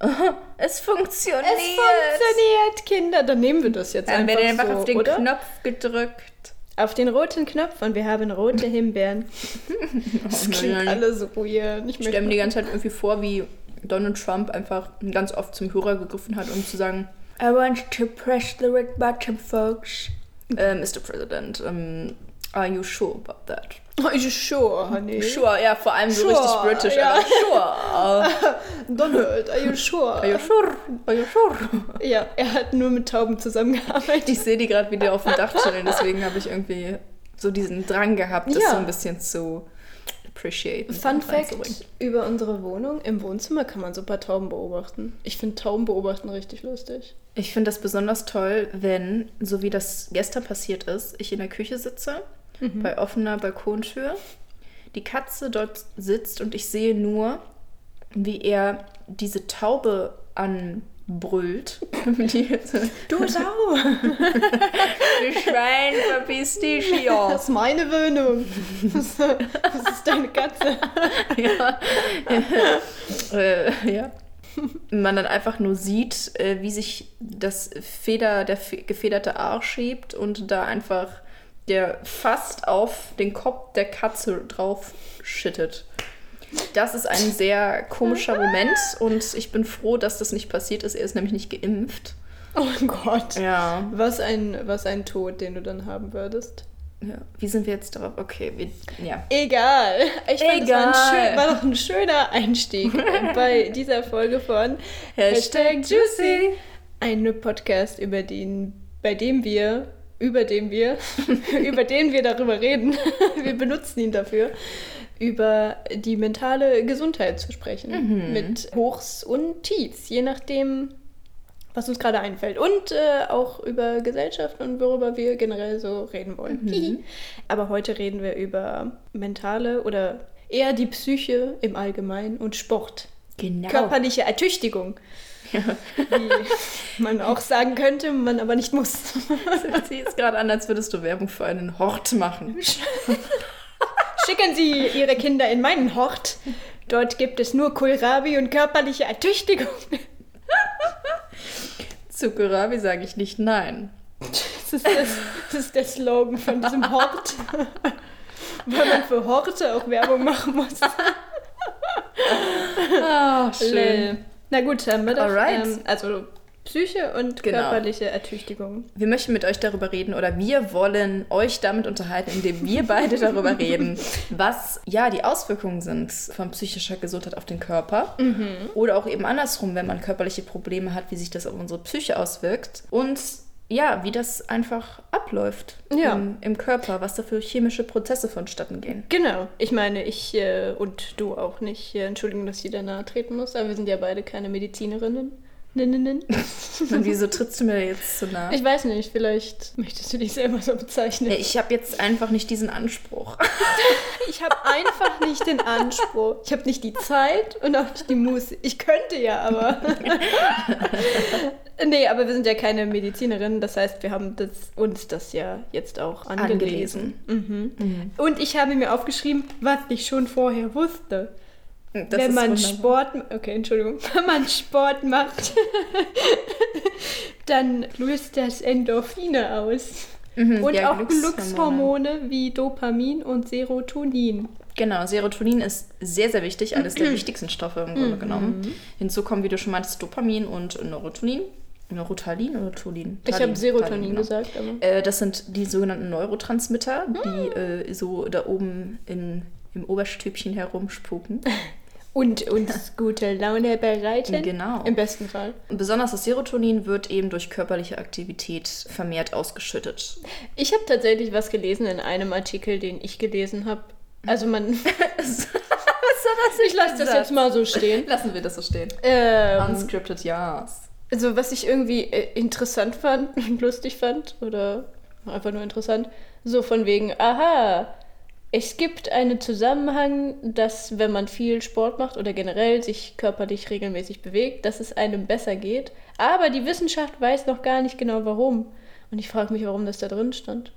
Es funktioniert. Es funktioniert, Kinder. Dann nehmen wir das jetzt Dann einfach wird einfach so, auf den oder? Knopf gedrückt. Auf den roten Knopf und wir haben rote Himbeeren. Das klingt nein. alle so weird. Ich Ich stelle mir die ganze Zeit irgendwie vor, wie Donald Trump einfach ganz oft zum Hörer gegriffen hat, um zu sagen, I want to press the red button, folks. Äh, Mr. President, um, are you sure about that? Are you sure, honey? Sure, ja, vor allem so Sure, richtig britisch. ja. aber Sure. Donald, are you sure? Are you sure? Are you sure? Ja, er hat nur mit Tauben zusammengearbeitet. Ich sehe die gerade wieder auf dem Dach chillen, deswegen habe ich irgendwie so diesen Drang gehabt, das Ja. so ein bisschen zu appreciaten. Fun Fact über unsere Wohnung. Im Wohnzimmer kann man super Tauben beobachten. Ich finde Tauben beobachten richtig lustig. Ich finde das besonders toll, wenn, so wie das gestern passiert ist, ich in der Küche sitze, bei offener Balkontür, die Katze dort sitzt und ich sehe nur, wie er diese Taube anbrüllt. Du Sau! die Schwein, verpiss dich hier. Das ist meine Wohnung. Das ist deine Katze. ja. äh, ja. Man dann einfach nur sieht, äh, wie sich das Feder, der fe- gefederte Arsch schiebt und da einfach der fast auf den Kopf der Katze drauf schüttet. Das ist ein sehr komischer Moment und ich bin froh, dass das nicht passiert ist. Er ist nämlich nicht geimpft. Oh Gott. Ja. Was ein, was ein Tod, den du dann haben würdest. ja. Wie sind wir jetzt darauf? Okay, wir, ja. Egal. Ich fand, das war, ein Egal. schön, war doch ein schöner Einstieg bei dieser Folge von Hashtag Juicy. Ein Podcast, über den, bei dem wir, über dem wir, über den wir darüber reden. wir benutzen ihn dafür, über die mentale Gesundheit zu sprechen. Mit Hochs und Tiefs, je nachdem, was uns gerade einfällt. Und äh, auch über Gesellschaft und worüber wir generell so reden wollen. Hihi. Aber heute reden wir über mentale oder eher die Psyche im Allgemeinen und Sport. Genau. Körperliche Ertüchtigung. Wie man auch sagen könnte, man aber nicht muss. Sieht jetzt gerade an, als würdest du Werbung für einen Hort machen. Schicken Sie Ihre Kinder in meinen Hort. Dort gibt es nur Kohlrabi und körperliche Ertüchtigung. Zu Kohlrabi sage ich nicht nein. Das ist, das, das ist der Slogan von diesem Hort. Weil man für Horte auch Werbung machen muss. Ah, Lel. Na gut, wir doch. Alright. Ähm, also Psyche und Genau. körperliche Ertüchtigung. Wir möchten mit euch darüber reden oder wir wollen euch damit unterhalten, indem wir beide darüber reden, was ja die Auswirkungen sind von psychischer Gesundheit auf den Körper oder auch eben andersrum, wenn man körperliche Probleme hat, wie sich das auf unsere Psyche auswirkt und ja, wie das einfach abläuft Ja. im, im Körper, was da für chemische Prozesse vonstatten gehen. Genau. Ich meine, ich äh, und du auch nicht. Äh, Entschuldigung, dass ich dir nahe treten muss, aber wir sind ja beide keine Medizinerinnen. Und wieso trittst du mir jetzt so nah? Ich weiß nicht, vielleicht möchtest du dich selber so bezeichnen. Ich habe jetzt einfach nicht diesen Anspruch. Ich habe einfach nicht den Anspruch. Ich habe nicht die Zeit und auch nicht die Muße. Ich könnte ja, aber. nee, aber wir sind ja keine Medizinerinnen. Das heißt, wir haben das, uns das ja jetzt auch angelesen. Mhm. Und ich habe mir aufgeschrieben, was ich schon vorher wusste. Das wenn man wunderbar. Sport, okay, Entschuldigung, wenn man Sport macht, dann löst das Endorphine aus. Mhm, Und ja, auch Glückshormone wie Dopamin und Serotonin. Genau, Serotonin ist sehr, sehr wichtig, eines der wichtigsten Stoffe im Mhm. Grunde genommen. Hinzu kommen, wie du schon meintest, Dopamin und Neurotonin. Neurotalin oder Tolin? Ich habe Serotonin Talin, genau. gesagt, aber. Äh, das sind die sogenannten Neurotransmitter, Hm. die äh, so da oben in, im Oberstübchen herumspuken. Und uns gute Laune bereiten. Genau. Im besten Fall. Besonders das Serotonin wird eben durch körperliche Aktivität vermehrt ausgeschüttet. Ich habe tatsächlich was gelesen in einem Artikel, den ich gelesen habe. Also man. ich lasse das jetzt mal so stehen. Lassen wir das so stehen. Ähm, Unscripted, yes. also was ich irgendwie äh, interessant fand und lustig fand oder einfach nur interessant, So von wegen, aha, es gibt einen Zusammenhang, dass wenn man viel Sport macht oder generell sich körperlich regelmäßig bewegt, dass es einem besser geht. Aber die Wissenschaft weiß noch gar nicht genau warum. Und ich frage mich, warum das da drin stand.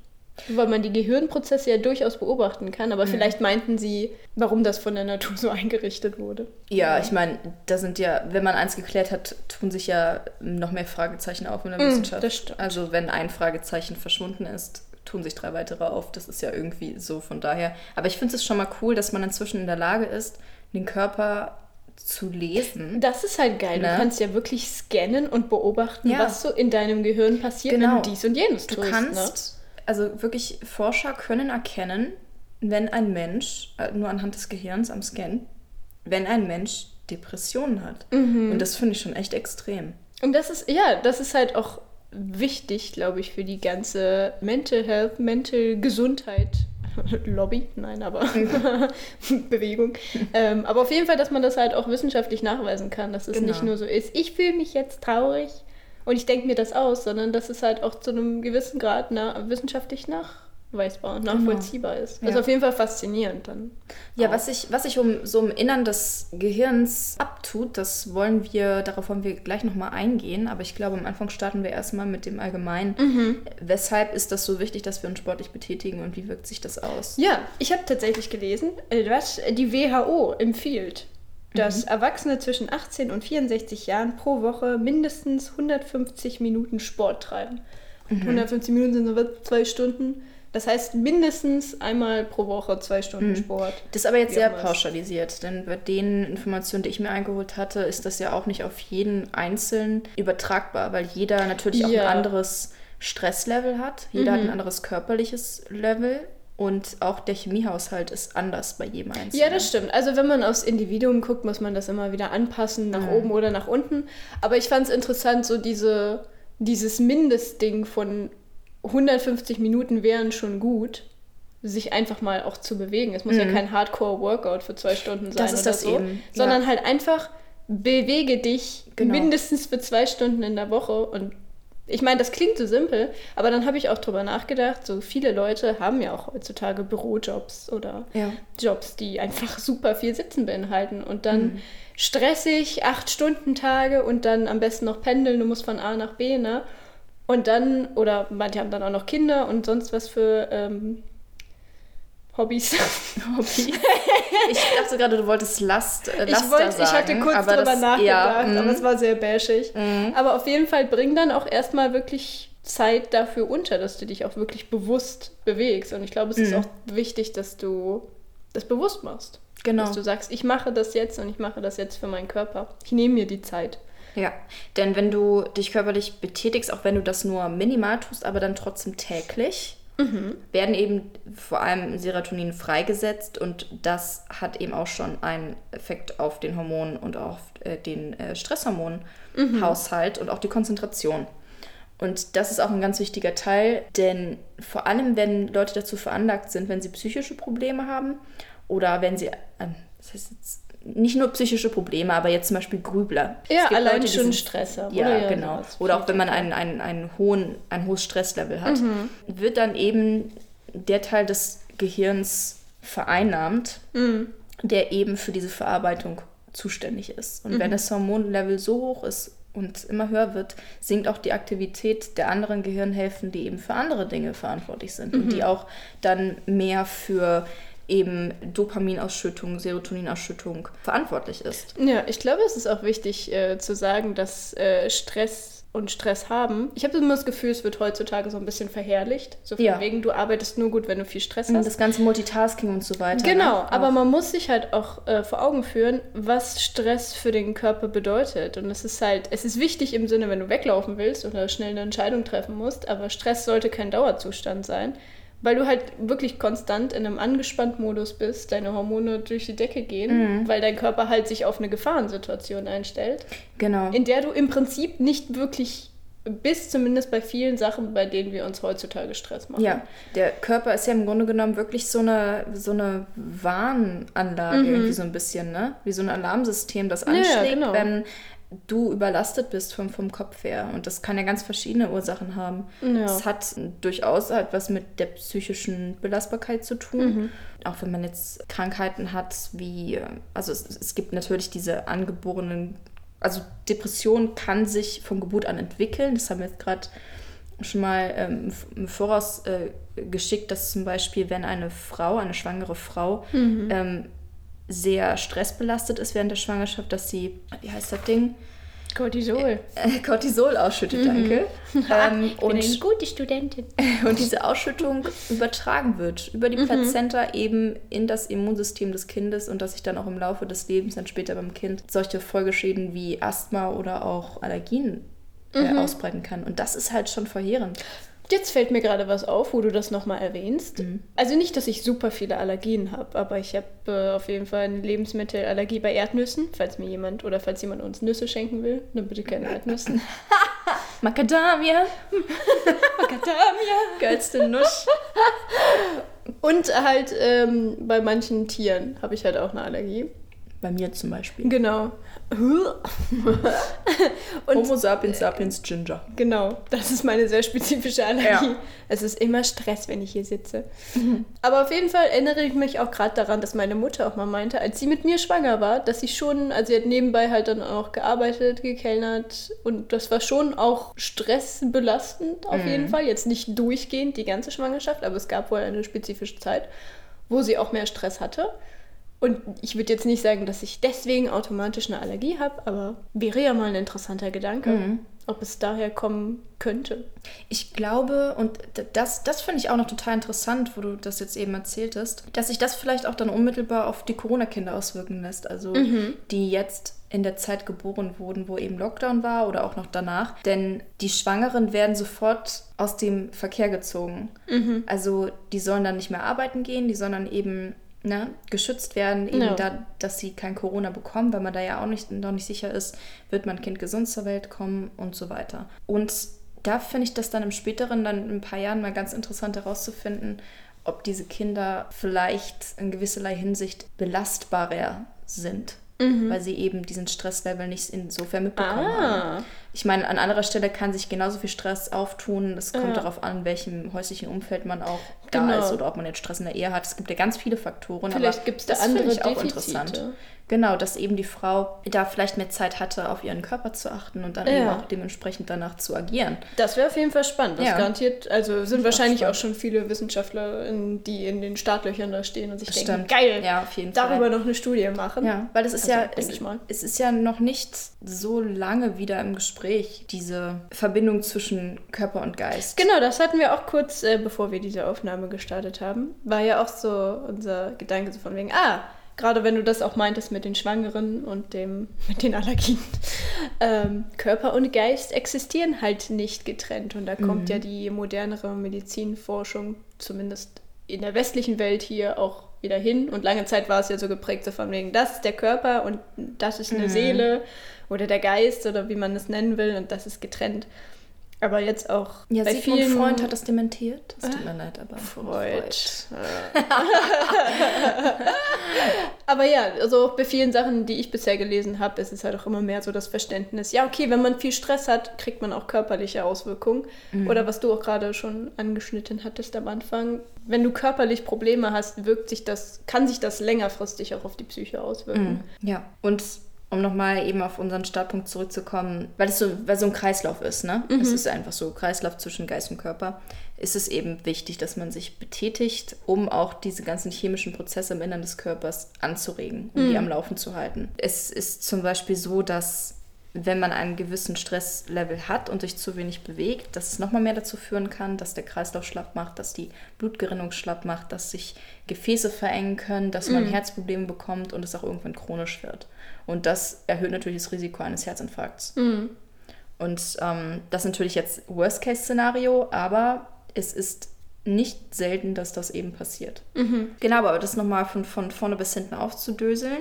Weil man die Gehirnprozesse ja durchaus beobachten kann, aber vielleicht meinten sie, warum das von der Natur so eingerichtet wurde. Ja, ich meine, da sind ja, wenn man eins geklärt hat, tun sich ja noch mehr Fragezeichen auf in der Mm, Wissenschaft. das stimmt. Also wenn ein Fragezeichen verschwunden ist, tun sich drei weitere auf. Das ist ja irgendwie so von daher. Aber ich finde es schon mal cool, dass man inzwischen in der Lage ist, den Körper zu lesen. Das ist halt geil. Ne? Du kannst ja wirklich scannen und beobachten, Ja. was so in deinem Gehirn passiert, Genau. wenn du dies und jenes Du tust. kannst, also wirklich Forscher können erkennen, wenn ein Mensch, äh, nur anhand des Gehirns am Scan, wenn ein Mensch Depressionen hat. Mhm. Und das finde ich schon echt extrem. Ne? Und das ist, ja, das ist halt auch wichtig, glaube ich, für die ganze Mental Health, Mental Gesundheit. Lobby, nein, aber Bewegung. Ähm, aber auf jeden Fall, dass man das halt auch wissenschaftlich nachweisen kann, dass es Genau. nicht nur so ist, ich fühle mich jetzt traurig und ich denke mir das aus, sondern dass es halt auch zu einem gewissen Grad na, wissenschaftlich nachweisbar und nachvollziehbar ist. Das ist Ja. auf jeden Fall faszinierend dann. Ja, auch. was sich was sich um so im Innern des Gehirns abtut, das wollen wir, darauf wollen wir gleich nochmal eingehen, aber ich glaube, am Anfang starten wir erstmal mit dem Allgemeinen. Mhm. Weshalb ist das so wichtig, dass wir uns sportlich betätigen und wie wirkt sich das aus? Ja, ich habe tatsächlich gelesen, äh, was die WHO empfiehlt, dass Erwachsene zwischen 18 und 64 Jahren pro Woche mindestens 150 Minuten Sport treiben. Und 150 Minuten sind so zwei Stunden. Das heißt mindestens einmal pro Woche zwei Stunden Sport. Das ist aber jetzt sehr auch pauschalisiert, denn bei den Informationen, die ich mir eingeholt hatte, ist das ja auch nicht auf jeden Einzelnen übertragbar, weil jeder natürlich auch Ja. ein anderes Stresslevel hat, jeder hat ein anderes körperliches Level und auch der Chemiehaushalt ist anders bei jedem Einzelnen. Ja, das stimmt. Also wenn man aufs Individuum guckt, muss man das immer wieder anpassen, nach oben oder nach unten. Aber ich fand es interessant, so diese, dieses Mindestding von 150 Minuten wären schon gut, sich einfach mal auch zu bewegen. Es muss ja kein Hardcore-Workout für zwei Stunden sein Das ist oder das so, eben, sondern ja. halt einfach bewege dich Genau. mindestens für zwei Stunden in der Woche und ich meine, das klingt so simpel, aber dann habe ich auch drüber nachgedacht, so viele Leute haben ja auch heutzutage Bürojobs oder Ja. Jobs, die einfach super viel Sitzen beinhalten und dann Mhm. stressig, acht Stunden Tage und dann am besten noch pendeln, du musst von A nach B, ne? Und dann, oder manche haben dann auch noch Kinder und sonst was für ähm, Hobbys. Hobbys. Ich dachte gerade, du wolltest Last, äh, Ich, Laster wollte, sagen. ich hatte kurz drüber das, nachgedacht, Ja, aber mm, es war sehr bashig. Mhm. Aber auf jeden Fall bring dann auch erstmal wirklich Zeit dafür unter, dass du dich auch wirklich bewusst bewegst. Und ich glaube, es ist Mhm. auch wichtig, dass du das bewusst machst. genau. Dass du sagst, ich mache das jetzt und ich mache das jetzt für meinen Körper. Ich nehme mir die Zeit. Ja, denn wenn du dich körperlich betätigst, auch wenn du das nur minimal tust, aber dann trotzdem täglich, werden eben vor allem Serotonin freigesetzt und das hat eben auch schon einen Effekt auf den Hormonen und auf äh, den äh, Stresshormonhaushalt und auch die Konzentration. Und das ist auch ein ganz wichtiger Teil, denn vor allem, wenn Leute dazu veranlagt sind, wenn sie psychische Probleme haben oder wenn sie, ähm, das heißt jetzt nicht nur psychische Probleme, aber jetzt zum Beispiel Grübler. Ja, allein Leute, schon Stress haben. Ja, oder ja, genau. Oder auch wenn man einen, einen, einen hohen, ein hohes Stresslevel hat, wird dann eben der Teil des Gehirns vereinnahmt, der eben für diese Verarbeitung zuständig ist. Und wenn das Hormonlevel so hoch ist und immer höher wird, sinkt auch die Aktivität der anderen Gehirnhälften, die eben für andere Dinge verantwortlich sind und die auch dann mehr für eben Dopaminausschüttung, Serotoninausschüttung verantwortlich ist. Ja, ich glaube, es ist auch wichtig äh, zu sagen, dass äh, Stress und Stress haben. Ich habe immer das Gefühl, es wird heutzutage so ein bisschen verherrlicht. So von Ja. wegen, du arbeitest nur gut, wenn du viel Stress hast. Das ganze Multitasking und so weiter. Genau, ne? aber man muss sich halt auch äh, vor Augen führen, was Stress für den Körper bedeutet. Und es ist halt, es ist wichtig im Sinne, wenn du weglaufen willst oder schnell eine Entscheidung treffen musst, aber Stress sollte kein Dauerzustand sein, weil du halt wirklich konstant in einem angespannten Modus bist, deine Hormone durch die Decke gehen, weil dein Körper halt sich auf eine Gefahrensituation einstellt, Genau. in der du im Prinzip nicht wirklich bist, zumindest bei vielen Sachen, bei denen wir uns heutzutage Stress machen. Ja, der Körper ist ja im Grunde genommen wirklich so eine, so eine Warnanlage, irgendwie so ein bisschen, ne? Wie so ein Alarmsystem, das Mhm. ja, anschlägt, genau. wenn du überlastet bist vom, vom Kopf her. Und das kann ja ganz verschiedene Ursachen haben. Ja. Es hat durchaus halt was mit der psychischen Belastbarkeit zu tun. Auch wenn man jetzt Krankheiten hat, wie, äh, also es, es gibt natürlich diese angeborenen, also Depression kann sich von Geburt an entwickeln. Das haben wir jetzt gerade schon mal ähm, im Voraus äh, geschickt, dass zum Beispiel, wenn eine Frau, eine schwangere Frau, ähm, sehr stressbelastet ist während der Schwangerschaft, dass sie, wie heißt das Ding? Cortisol. Äh, Cortisol ausschüttet, danke. Ähm, Ich bin eine und, gute Studentin. und diese Ausschüttung übertragen wird über die Plazenta eben in das Immunsystem des Kindes und dass sich dann auch im Laufe des Lebens, dann später beim Kind, solche Folgeschäden wie Asthma oder auch Allergien äh, ausbreiten kann. Und das ist halt schon verheerend. Jetzt fällt mir gerade was auf, wo du das nochmal erwähnst. Mhm. Also nicht, dass ich super viele Allergien habe, aber ich habe äh, auf jeden Fall eine Lebensmittelallergie bei Erdnüssen, falls mir jemand oder falls jemand uns Nüsse schenken will, dann bitte keine Erdnüssen. Macadamia, Macadamia! geilste Nuss. Und halt ähm, bei manchen Tieren habe ich halt auch eine Allergie. Bei mir zum Beispiel. Genau. Und Homo sapiens sapiens Ginger. Genau, das ist meine sehr spezifische Allergie. Ja. Es ist immer Stress, wenn ich hier sitze. Aber auf jeden Fall erinnere ich mich auch gerade daran, dass meine Mutter auch mal meinte, als sie mit mir schwanger war, dass sie schon, also sie hat nebenbei halt dann auch gearbeitet, gekellnert und das war schon auch stressbelastend auf jeden Fall. Jetzt nicht durchgehend die ganze Schwangerschaft, aber es gab wohl eine spezifische Zeit, wo sie auch mehr Stress hatte. Und ich würde jetzt nicht sagen, dass ich deswegen automatisch eine Allergie habe, aber wäre ja mal ein interessanter Gedanke, ob es daher kommen könnte. Ich glaube, und das, das finde ich auch noch total interessant, wo du das jetzt eben erzähltest, dass sich das vielleicht auch dann unmittelbar auf die Corona-Kinder auswirken lässt. Also die jetzt in der Zeit geboren wurden, wo eben Lockdown war oder auch noch danach. Denn die Schwangeren werden sofort aus dem Verkehr gezogen. Also die sollen dann nicht mehr arbeiten gehen, die sollen dann eben ne, geschützt werden, eben Ja. da, dass sie kein Corona bekommen, weil man da ja auch nicht, noch nicht sicher ist, wird mein Kind gesund zur Welt kommen und so weiter. Und da finde ich das dann im späteren, dann in ein paar Jahren mal ganz interessant herauszufinden, ob diese Kinder vielleicht in gewisserlei Hinsicht belastbarer sind, weil sie eben diesen Stresslevel nicht insofern mitbekommen haben. Ah, Ich meine, an anderer Stelle kann sich genauso viel Stress auftun. Es kommt Ja. darauf an, in welchem häuslichen Umfeld man auch da Genau. ist oder ob man jetzt Stress in der Ehe hat. Es gibt ja ganz viele Faktoren. Vielleicht aber gibt's da das finde andere ich auch Defizite. interessant. Genau, dass eben die Frau da vielleicht mehr Zeit hatte, auf ihren Körper zu achten und dann Ja. eben auch dementsprechend danach zu agieren. das wäre auf jeden Fall spannend. Das Ja. garantiert, also sind wahrscheinlich auch, schon viele Wissenschaftler, die in den Startlöchern da stehen und sich denken, Stimmt. geil, Ja, auf jeden darüber noch eine Studie machen. Ja, weil es ist Also, ja, es, es ist ja noch nicht so lange wieder im Gespräch, diese Verbindung zwischen Körper und Geist. Genau, das hatten wir auch kurz, äh, bevor wir diese Aufnahme gestartet haben. War ja auch so unser Gedanke so von wegen, ah, gerade wenn du das auch meintest mit den Schwangeren und dem, mit den Allergien. Ähm, Körper und Geist existieren halt nicht getrennt. Und da kommt ja die modernere Medizinforschung, zumindest in der westlichen Welt hier auch wieder hin. Und lange Zeit war es ja so geprägt, so von wegen, das ist der Körper und das ist eine Seele oder der Geist oder wie man es nennen will und das ist getrennt. Aber jetzt auch Ja, bei Sigmund vielen Freund hat das dementiert. Es tut mir leid, aber Freud. Aber ja, also auch bei vielen Sachen, die ich bisher gelesen habe, ist es halt auch immer mehr so das Verständnis. Ja, okay, wenn man viel Stress hat, kriegt man auch körperliche Auswirkungen. Oder was du auch gerade schon angeschnitten hattest am Anfang. Wenn du körperlich Probleme hast, wirkt sich das, kann sich das längerfristig auch auf die Psyche auswirken. Ja, und um nochmal eben auf unseren Startpunkt zurückzukommen, weil es so, weil so ein Kreislauf ist, ne? Es ist einfach so Kreislauf zwischen Geist und Körper. Ist es eben wichtig, dass man sich betätigt, um auch diese ganzen chemischen Prozesse im Innern des Körpers anzuregen und die am Laufen zu halten. Es ist zum Beispiel so, dass wenn man einen gewissen Stresslevel hat und sich zu wenig bewegt, dass es nochmal mehr dazu führen kann, dass der Kreislauf schlapp macht, dass die Blutgerinnung schlapp macht, dass sich Gefäße verengen können, dass man Herzprobleme bekommt und es auch irgendwann chronisch wird. Und das erhöht natürlich das Risiko eines Herzinfarkts. Und ähm, das ist natürlich jetzt Worst-Case-Szenario, aber es ist nicht selten, dass das eben passiert. Genau, aber das nochmal von, von vorne bis hinten aufzudöseln.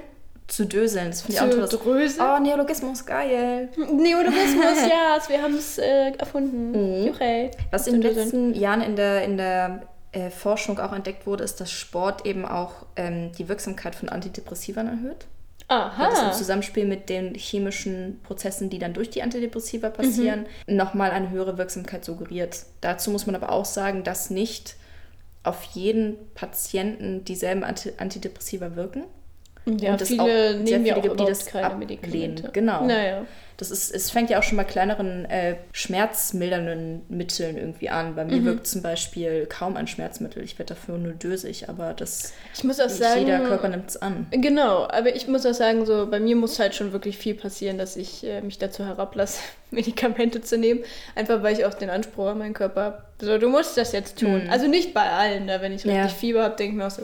Zu döseln, das finde ich auch toll. das- dröseln? Oh, Neologismus, geil. Neologismus, ja, wir haben es äh, erfunden. Juchei. Was in den letzten Jahren in der, in der äh, Forschung auch entdeckt wurde, ist, dass Sport eben auch ähm, die Wirksamkeit von Antidepressivern erhöht. Aha. das im Zusammenspiel mit den chemischen Prozessen, die dann durch die Antidepressiva passieren, nochmal eine höhere Wirksamkeit suggeriert. Dazu muss man aber auch sagen, dass nicht auf jeden Patienten dieselben Anti Antidepressiva wirken. Ja, und es viele auch sehr nehmen viele ja auch gibt, die das keine ablehnen. Medikamente. Genau. Naja. Das ist, es fängt ja auch schon bei kleineren äh, schmerzmildernden Mitteln irgendwie an. Bei mir Mhm. wirkt zum Beispiel kaum ein Schmerzmittel. Ich werde dafür nur dösig, aber das Ich muss auch nicht sagen, jeder Körper nimmt es an. Genau, aber ich muss auch sagen, so bei mir muss halt schon wirklich viel passieren, dass ich äh, mich dazu herablasse, Medikamente zu nehmen. Einfach weil ich auch den Anspruch an meinen Körper habe. So, du musst das jetzt tun. Mhm. Also nicht bei allen, ne? wenn ich Ja. richtig Fieber habe, denke ich mir auch so,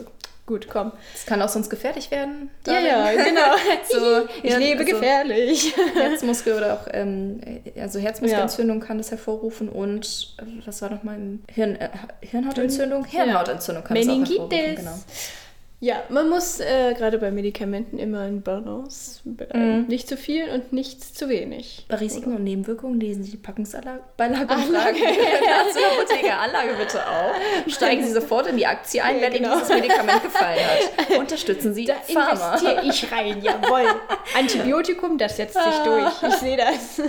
gut, komm. Es kann auch sonst gefährlich werden. Ja, ja, genau. So, ich ja, lebe also gefährlich. Herzmuskel oder auch ähm, also Herzmuskelentzündung kann das hervorrufen und äh, was war noch mal Hirn, äh, Hirnhautentzündung? Ja. Hirnhautentzündung kann das auch hervorrufen, Meningitis. genau. Ja, man muss äh, gerade bei Medikamenten immer in Balance bleiben. Mhm. Nicht zu viel und nicht zu wenig. Bei Risiken und Nebenwirkungen lesen Sie die Packungsbeilage und Anlage. fragen der Apotheker Anlage bitte auf. Steigen Sie sofort in die Aktie ein, Ja, wenn genau. Ihnen dieses Medikament gefallen hat. Unterstützen Sie Da Pharma. investiere ich rein, jawohl. Antibiotikum, das setzt sich durch. Ich sehe das.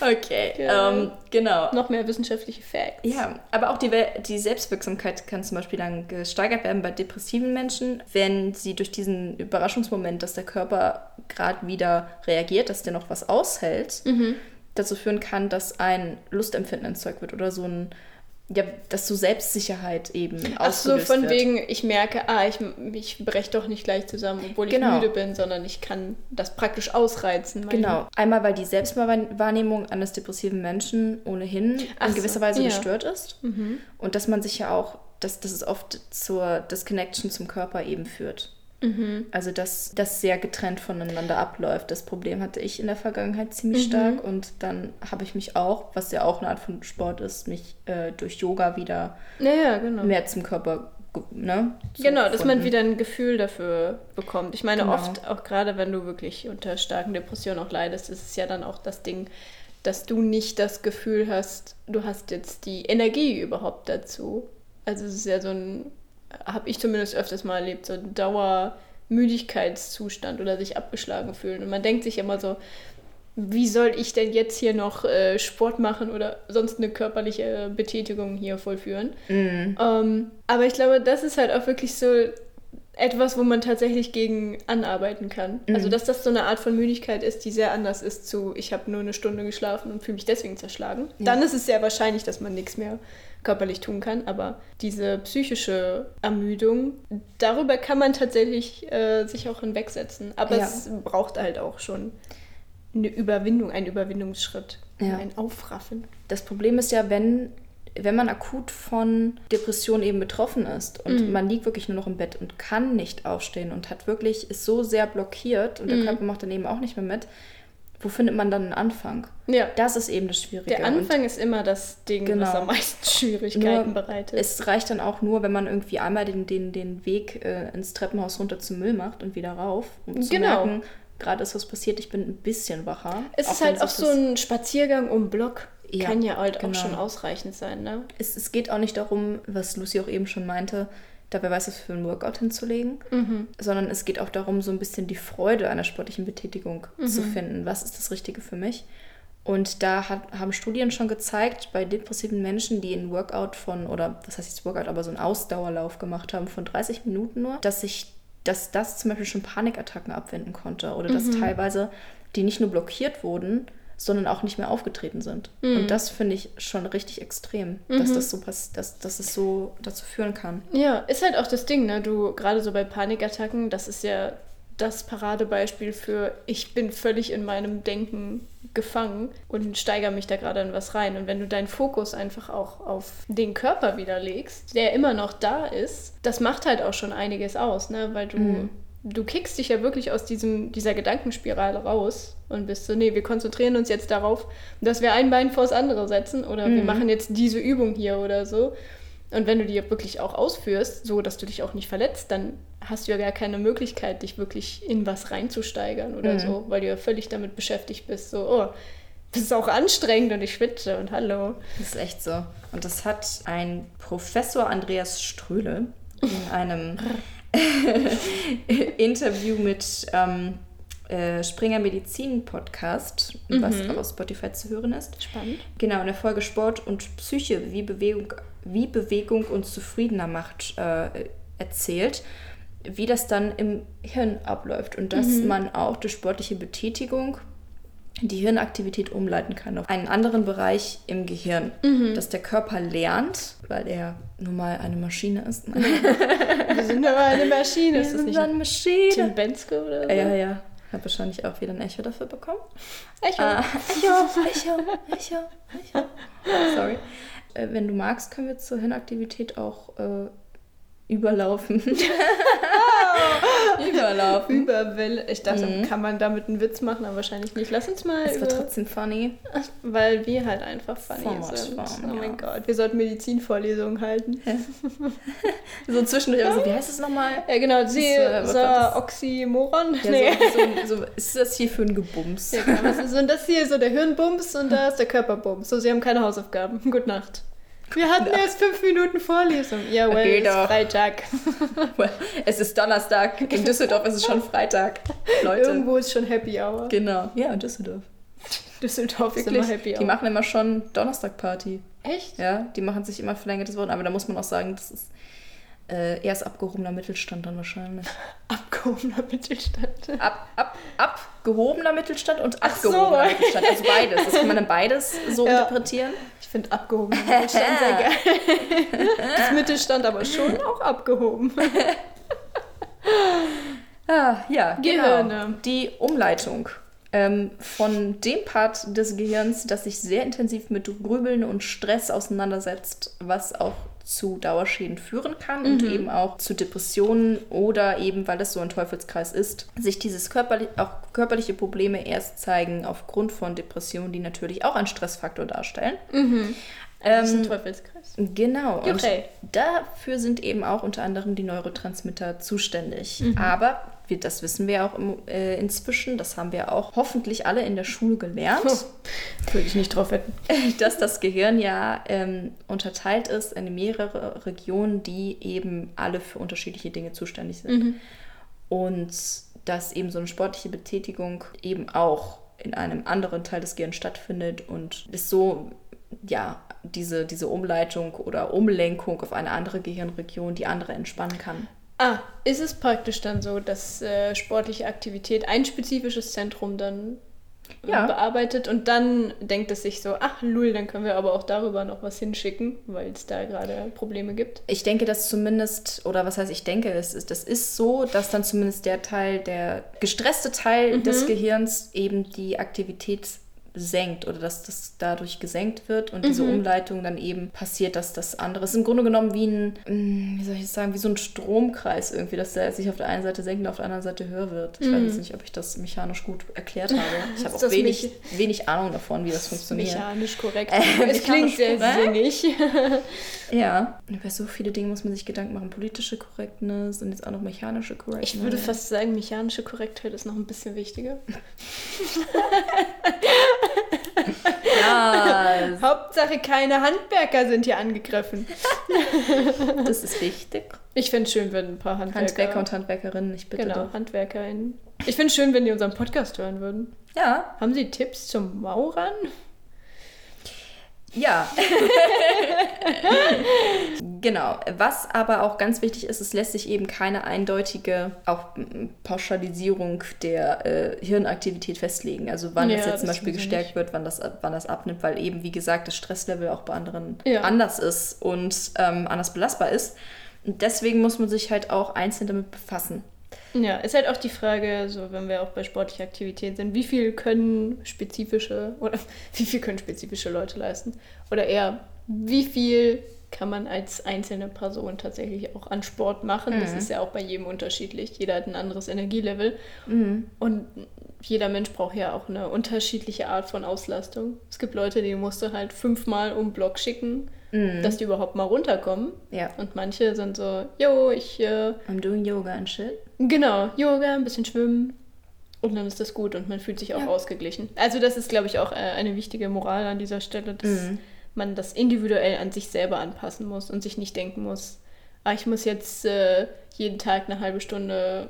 Okay, Ja. ähm, genau. Noch mehr wissenschaftliche Facts. Ja, aber auch die, die Selbstwirksamkeit kann zum Beispiel dann gesteigert werden bei depressiven Menschen, wenn sie durch diesen Überraschungsmoment, dass der Körper gerade wieder reagiert, dass der noch was aushält, dazu führen kann, dass ein Lustempfinden erzeugt wird oder so ein, ja, dass so Selbstsicherheit eben Ach so, von wird. wegen, ich merke, ah, ich, ich breche doch nicht gleich zusammen, obwohl ich Genau. müde bin, sondern ich kann das praktisch ausreizen. Genau. Einmal, weil die Selbstwahrnehmung eines depressiven Menschen ohnehin Ach in so, gewisser Weise ja. gestört ist. Und dass man sich ja auch, dass, dass es oft zur Disconnection zum Körper eben führt. Mhm. Also, dass das sehr getrennt voneinander abläuft. Das Problem hatte ich in der Vergangenheit ziemlich Mhm. stark. Und dann habe ich mich auch, was ja auch eine Art von Sport ist, mich äh, durch Yoga wieder Naja, genau. mehr zum Körper, ne? Genau, dass man wieder ein Gefühl dafür bekommt. Ich meine, Genau. oft, auch gerade wenn du wirklich unter starken Depressionen auch leidest, ist es ja dann auch das Ding, dass du nicht das Gefühl hast, du hast jetzt die Energie überhaupt dazu. Also es ist ja so ein, habe ich zumindest öfters mal erlebt, so Dauermüdigkeitszustand oder sich abgeschlagen fühlen. Und man denkt sich immer so, wie soll ich denn jetzt hier noch äh, Sport machen oder sonst eine körperliche Betätigung hier vollführen? Mhm. Ähm, aber ich glaube, das ist halt auch wirklich so etwas, wo man tatsächlich gegen anarbeiten kann. Mhm. Also, dass das so eine Art von Müdigkeit ist, die sehr anders ist zu, ich habe nur eine Stunde geschlafen und fühle mich deswegen zerschlagen. Ja. Dann ist es sehr wahrscheinlich, dass man nichts mehr körperlich tun kann. Aber diese psychische Ermüdung, darüber kann man tatsächlich äh, sich auch hinwegsetzen. Aber Ja. es braucht halt auch schon eine Überwindung, einen Überwindungsschritt, Ja. ein Aufraffen. Das Problem ist ja, wenn, wenn man akut von Depressionen eben betroffen ist und Mhm. man liegt wirklich nur noch im Bett und kann nicht aufstehen und hat wirklich, ist so sehr blockiert und der Mhm. Körper macht dann eben auch nicht mehr mit, wo findet man dann einen Anfang? Ja. Das ist eben das Schwierige. Der Anfang ist immer das Ding, Genau. was am meisten Schwierigkeiten Nur, bereitet. Es reicht dann auch nur, wenn man irgendwie einmal den, den, den Weg äh, ins Treppenhaus runter zum Müll macht und wieder rauf, um zu Genau. merken, gerade ist was passiert, ich bin ein bisschen wacher. es ist halt auch so ein Spaziergang um Block. Ja, Kann ja halt genau. auch schon ausreichend sein, ne? es, es geht auch nicht darum, was Lucy auch eben schon meinte, dabei weiß es für ein Workout hinzulegen, Mhm. sondern es geht auch darum, so ein bisschen die Freude einer sportlichen Betätigung zu Mhm. finden. Was ist das Richtige für mich? Und da hat, haben Studien schon gezeigt, bei depressiven Menschen, die ein Workout von, oder was heißt jetzt Workout, aber so einen Ausdauerlauf gemacht haben von 30 Minuten nur, dass sich, dass das zum Beispiel schon Panikattacken abwenden konnte oder dass teilweise die nicht nur blockiert wurden, sondern auch nicht mehr aufgetreten sind. Und das finde ich schon richtig extrem, dass das so dass, dass es so dazu führen kann. Ja, ist halt auch das Ding, ne? Du, gerade so bei Panikattacken, das ist ja das Paradebeispiel für, ich bin völlig in meinem Denken gefangen und steigere mich da gerade in was rein. Und wenn du deinen Fokus einfach auch auf den Körper wieder legst, der immer noch da ist, das macht halt auch schon einiges aus, ne? Weil du, Mhm. Du kickst dich ja wirklich aus diesem, dieser Gedankenspirale raus und bist so, nee, wir konzentrieren uns jetzt darauf, dass wir ein Bein vors andere setzen oder wir Mhm. machen jetzt diese Übung hier oder so. Und wenn du die wirklich auch ausführst, so dass du dich auch nicht verletzt, dann hast du ja gar keine Möglichkeit, dich wirklich in was reinzusteigern oder Mhm. so, weil du ja völlig damit beschäftigt bist, so, oh, das ist auch anstrengend und ich schwitze und hallo. Das ist echt so. Und das hat ein Professor Andreas Ströhle in einem Interview mit ähm, äh, Springer Medizin Podcast, was auch auf Spotify zu hören ist. Spannend. Genau, in der Folge Sport und Psyche, wie Bewegung, wie Bewegung uns zufriedener macht, äh, erzählt, wie das dann im Hirn abläuft und dass man auch durch sportliche Betätigung die Hirnaktivität umleiten kann auf einen anderen Bereich im Gehirn. Dass der Körper lernt, weil er nun mal eine Maschine ist. Wir sind aber eine Maschine. Ist das nicht eine Maschine. Tim Bensko oder so? Ja, ja. Hat wahrscheinlich auch wieder ein Echo dafür bekommen. Echo. Ah, Echo, Echo, Echo, Echo. Sorry. Äh, wenn du magst, können wir zur Hirnaktivität auch äh, überlaufen. überlaufen. Überwelle. Ich dachte, kann man damit einen Witz machen, aber wahrscheinlich nicht. Lass uns mal Es wird trotzdem funny. Weil wir halt einfach funny Formatform, sind. Oh mein ja. Gott, wir sollten Medizinvorlesungen halten. So zwischendurch, also wie heißt es nochmal? Ja, genau. Sie, äh, so war? Oxymoron. Ja, nee. so, so, so, ist das hier für ein Gebums? Ja, genau. Was ist so, und das hier so der Hirnbums und da ist der Körperbums. So, sie haben keine Hausaufgaben. Gute Nacht. Wir hatten erst fünf Minuten Vorlesung. Ja, well, Okay, es ist. Freitag. Es ist Donnerstag, in Düsseldorf ist es schon Freitag. Leute. Irgendwo ist schon Happy Hour. Genau. Ja, in Düsseldorf. Düsseldorf ist immer Happy Hour. Die machen immer schon Donnerstag-Party. Echt? Ja, die machen sich immer verlängertes Wort, aber da muss man auch sagen, das ist äh, erst abgehobener Mittelstand dann wahrscheinlich. Abgehobener Mittelstand. Ab, ab, abgehobener Mittelstand und Ach so. abgehobener Mittelstand. Also beides. Das kann man dann beides so Ja. interpretieren. Finde abgehobener Mittelstand sehr geil. Das Mittelstand aber schon auch abgehoben. Ah, ja, Gehirne. genau. Die Umleitung ähm, von dem Part des Gehirns, das sich sehr intensiv mit Grübeln und Stress auseinandersetzt, was auch zu Dauerschäden führen kann und eben auch zu Depressionen oder eben, weil es so ein Teufelskreis ist, sich dieses körperlich, auch körperliche Probleme erst zeigen aufgrund von Depressionen, die natürlich auch einen Stressfaktor darstellen. Das ist ein Ähm, Teufelskreis. Genau. Und Okay. dafür sind eben auch unter anderem die Neurotransmitter zuständig. Mhm. Aber wir, das wissen wir auch im, äh, inzwischen, das haben wir auch hoffentlich alle in der Schule gelernt, Würde ich nicht drauf wetten. dass das Gehirn ja ähm, unterteilt ist in mehrere Regionen, die eben alle für unterschiedliche Dinge zuständig sind. Mhm. Und dass eben so eine sportliche Betätigung eben auch in einem anderen Teil des Gehirns stattfindet und ist so, ja, diese, diese Umleitung oder Umlenkung auf eine andere Gehirnregion, die andere entspannen kann. Ah, ist es praktisch dann so, dass äh, sportliche Aktivität ein spezifisches Zentrum dann äh, Ja. bearbeitet und dann denkt es sich so, ach lul, dann können wir aber auch darüber noch was hinschicken, weil es da gerade Probleme gibt. Ich denke, dass zumindest, oder was heißt ich denke, es ist, das ist so, dass dann zumindest der Teil, der gestresste Teil des Gehirns eben die Aktivität senkt oder dass das dadurch gesenkt wird und diese Umleitung dann eben passiert, dass das andere ist im Grunde genommen wie ein, mm, wie soll ich es sagen, wie so ein Stromkreis irgendwie, dass der sich auf der einen Seite senkt und auf der anderen Seite höher wird. Ich weiß jetzt nicht, ob ich das mechanisch gut erklärt habe. Ich habe auch das wenig, wenig Ahnung davon, wie das funktioniert. Mechanisch korrekt. Äh, es klingt sehr sinnig. Ja, über so viele Dinge muss man sich Gedanken machen. Politische Korrektness und jetzt auch noch mechanische Korrektness. Ich würde fast sagen, mechanische Korrektheit ist noch ein bisschen wichtiger. Ja, Hauptsache keine Handwerker sind hier angegriffen. das ist wichtig. Ich fände es schön, wenn ein paar Handwerker... Handwerker und Handwerkerinnen, ich bitte Genau, doch. HandwerkerInnen. Ich finde es schön, wenn die unseren Podcast hören würden. Ja, Haben Sie Tipps zum Maurern? Ja. genau. Was aber auch ganz wichtig ist, es lässt sich eben keine eindeutige auch Pauschalisierung der äh, Hirnaktivität festlegen. Also wann Ja, das jetzt zum Beispiel gestärkt wird, wann das, wann das abnimmt, weil eben, wie gesagt, das Stresslevel auch bei anderen Ja. anders ist und ähm, anders belastbar ist. Und deswegen muss man sich halt auch einzeln damit befassen. Ja, ist halt auch die Frage, so wenn wir auch bei sportlicher Aktivität sind, wie viel können spezifische oder wie viel können spezifische Leute leisten? Oder eher, wie viel kann man als einzelne Person tatsächlich auch an Sport machen? Das ist ja auch bei jedem unterschiedlich. Jeder hat ein anderes Energielevel. Und jeder Mensch braucht ja auch eine unterschiedliche Art von Auslastung. Es gibt Leute, die musst du halt fünfmal um Block schicken, dass die überhaupt mal runterkommen. Ja. Und manche sind so, yo, ich äh, I'm doing yoga and shit. Genau, Yoga, ein bisschen schwimmen und dann ist das gut und man fühlt sich auch Ja. ausgeglichen. Also das ist, glaube ich, auch äh, eine wichtige Moral an dieser Stelle, dass Mhm. man das individuell an sich selber anpassen muss und sich nicht denken muss, ah, ich muss jetzt äh, jeden Tag eine halbe Stunde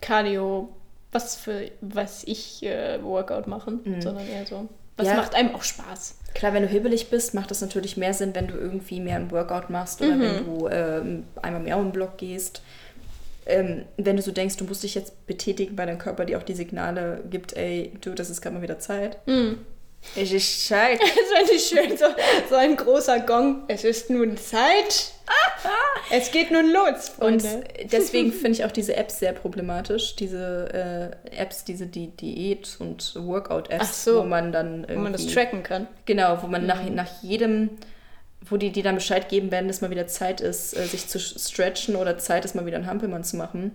Cardio, was für was ich äh, Workout machen, sondern eher so. Was Ja. macht einem auch Spaß? Klar, wenn du hibbelig bist, macht es natürlich mehr Sinn, wenn du irgendwie mehr ein Workout machst oder wenn du ähm, einmal mehr um den Block gehst. Ähm, wenn du so denkst, du musst dich jetzt betätigen, weil dein Körper dir auch die Signale gibt, ey, du, das ist gerade mal wieder Zeit. Es ist Zeit. Fand ich schön, so, so ein großer Gong. Es ist nun Zeit. Es geht nun los, Und deswegen finde ich auch diese Apps sehr problematisch. Diese äh, Apps, diese die Diät- und Workout-Apps, so. wo man dann irgendwie... Wo man das tracken kann. Genau, wo man nach, Mhm. nach jedem, wo die, die dann Bescheid geben werden, dass mal wieder Zeit ist, äh, sich zu stretchen oder Zeit ist, mal wieder einen Hampelmann zu machen.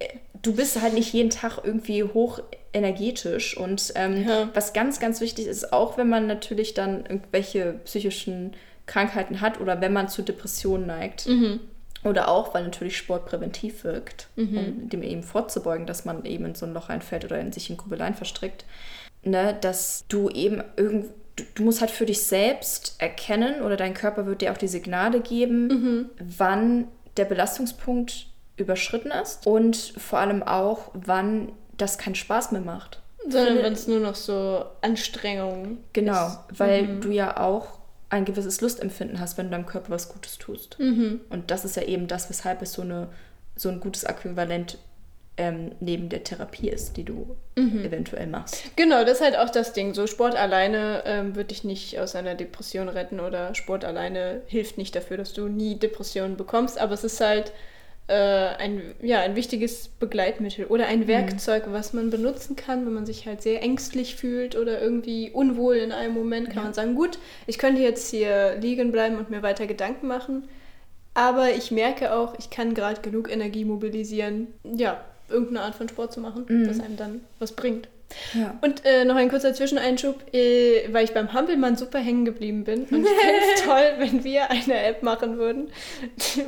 Äh, Du bist halt nicht jeden Tag irgendwie hoch energetisch und ähm, Ja. was ganz, ganz wichtig ist, auch wenn man natürlich dann irgendwelche psychischen Krankheiten hat oder wenn man zu Depressionen neigt Mhm. oder auch, weil natürlich Sport präventiv wirkt, um dem eben vorzubeugen, dass man eben in so ein Loch reinfällt oder in sich in Grübeleien verstrickt, ne, dass du eben irgend du, du musst halt für dich selbst erkennen oder dein Körper wird dir auch die Signale geben, wann der Belastungspunkt überschritten ist und vor allem auch, wann das keinen Spaß mehr macht. Sondern wenn es nur noch so Anstrengung Genau, ist. weil Mhm. du ja auch ein gewisses Lustempfinden hast, wenn du deinem Körper was Gutes tust. Mhm. Und das ist ja eben das, weshalb es so, eine, so ein gutes Äquivalent ähm, neben der Therapie ist, die du Mhm. eventuell machst. Genau, das ist halt auch das Ding. So Sport alleine ähm, wird dich nicht aus einer Depression retten oder Sport alleine hilft nicht dafür, dass du nie Depressionen bekommst. Aber es ist halt ein, ja, ein wichtiges Begleitmittel oder ein Werkzeug, was man benutzen kann, wenn man sich halt sehr ängstlich fühlt oder irgendwie unwohl in einem Moment, kann man sagen, gut, ich könnte jetzt hier liegen bleiben und mir weiter Gedanken machen. Aber ich merke auch, ich kann gerade genug Energie mobilisieren, ja, irgendeine Art von Sport zu machen, das einem dann was bringt. Ja. Und äh, noch ein kurzer Zwischeneinschub, äh, weil ich beim Hampelmann super hängen geblieben bin. Und ich fände es toll, wenn wir eine App machen würden,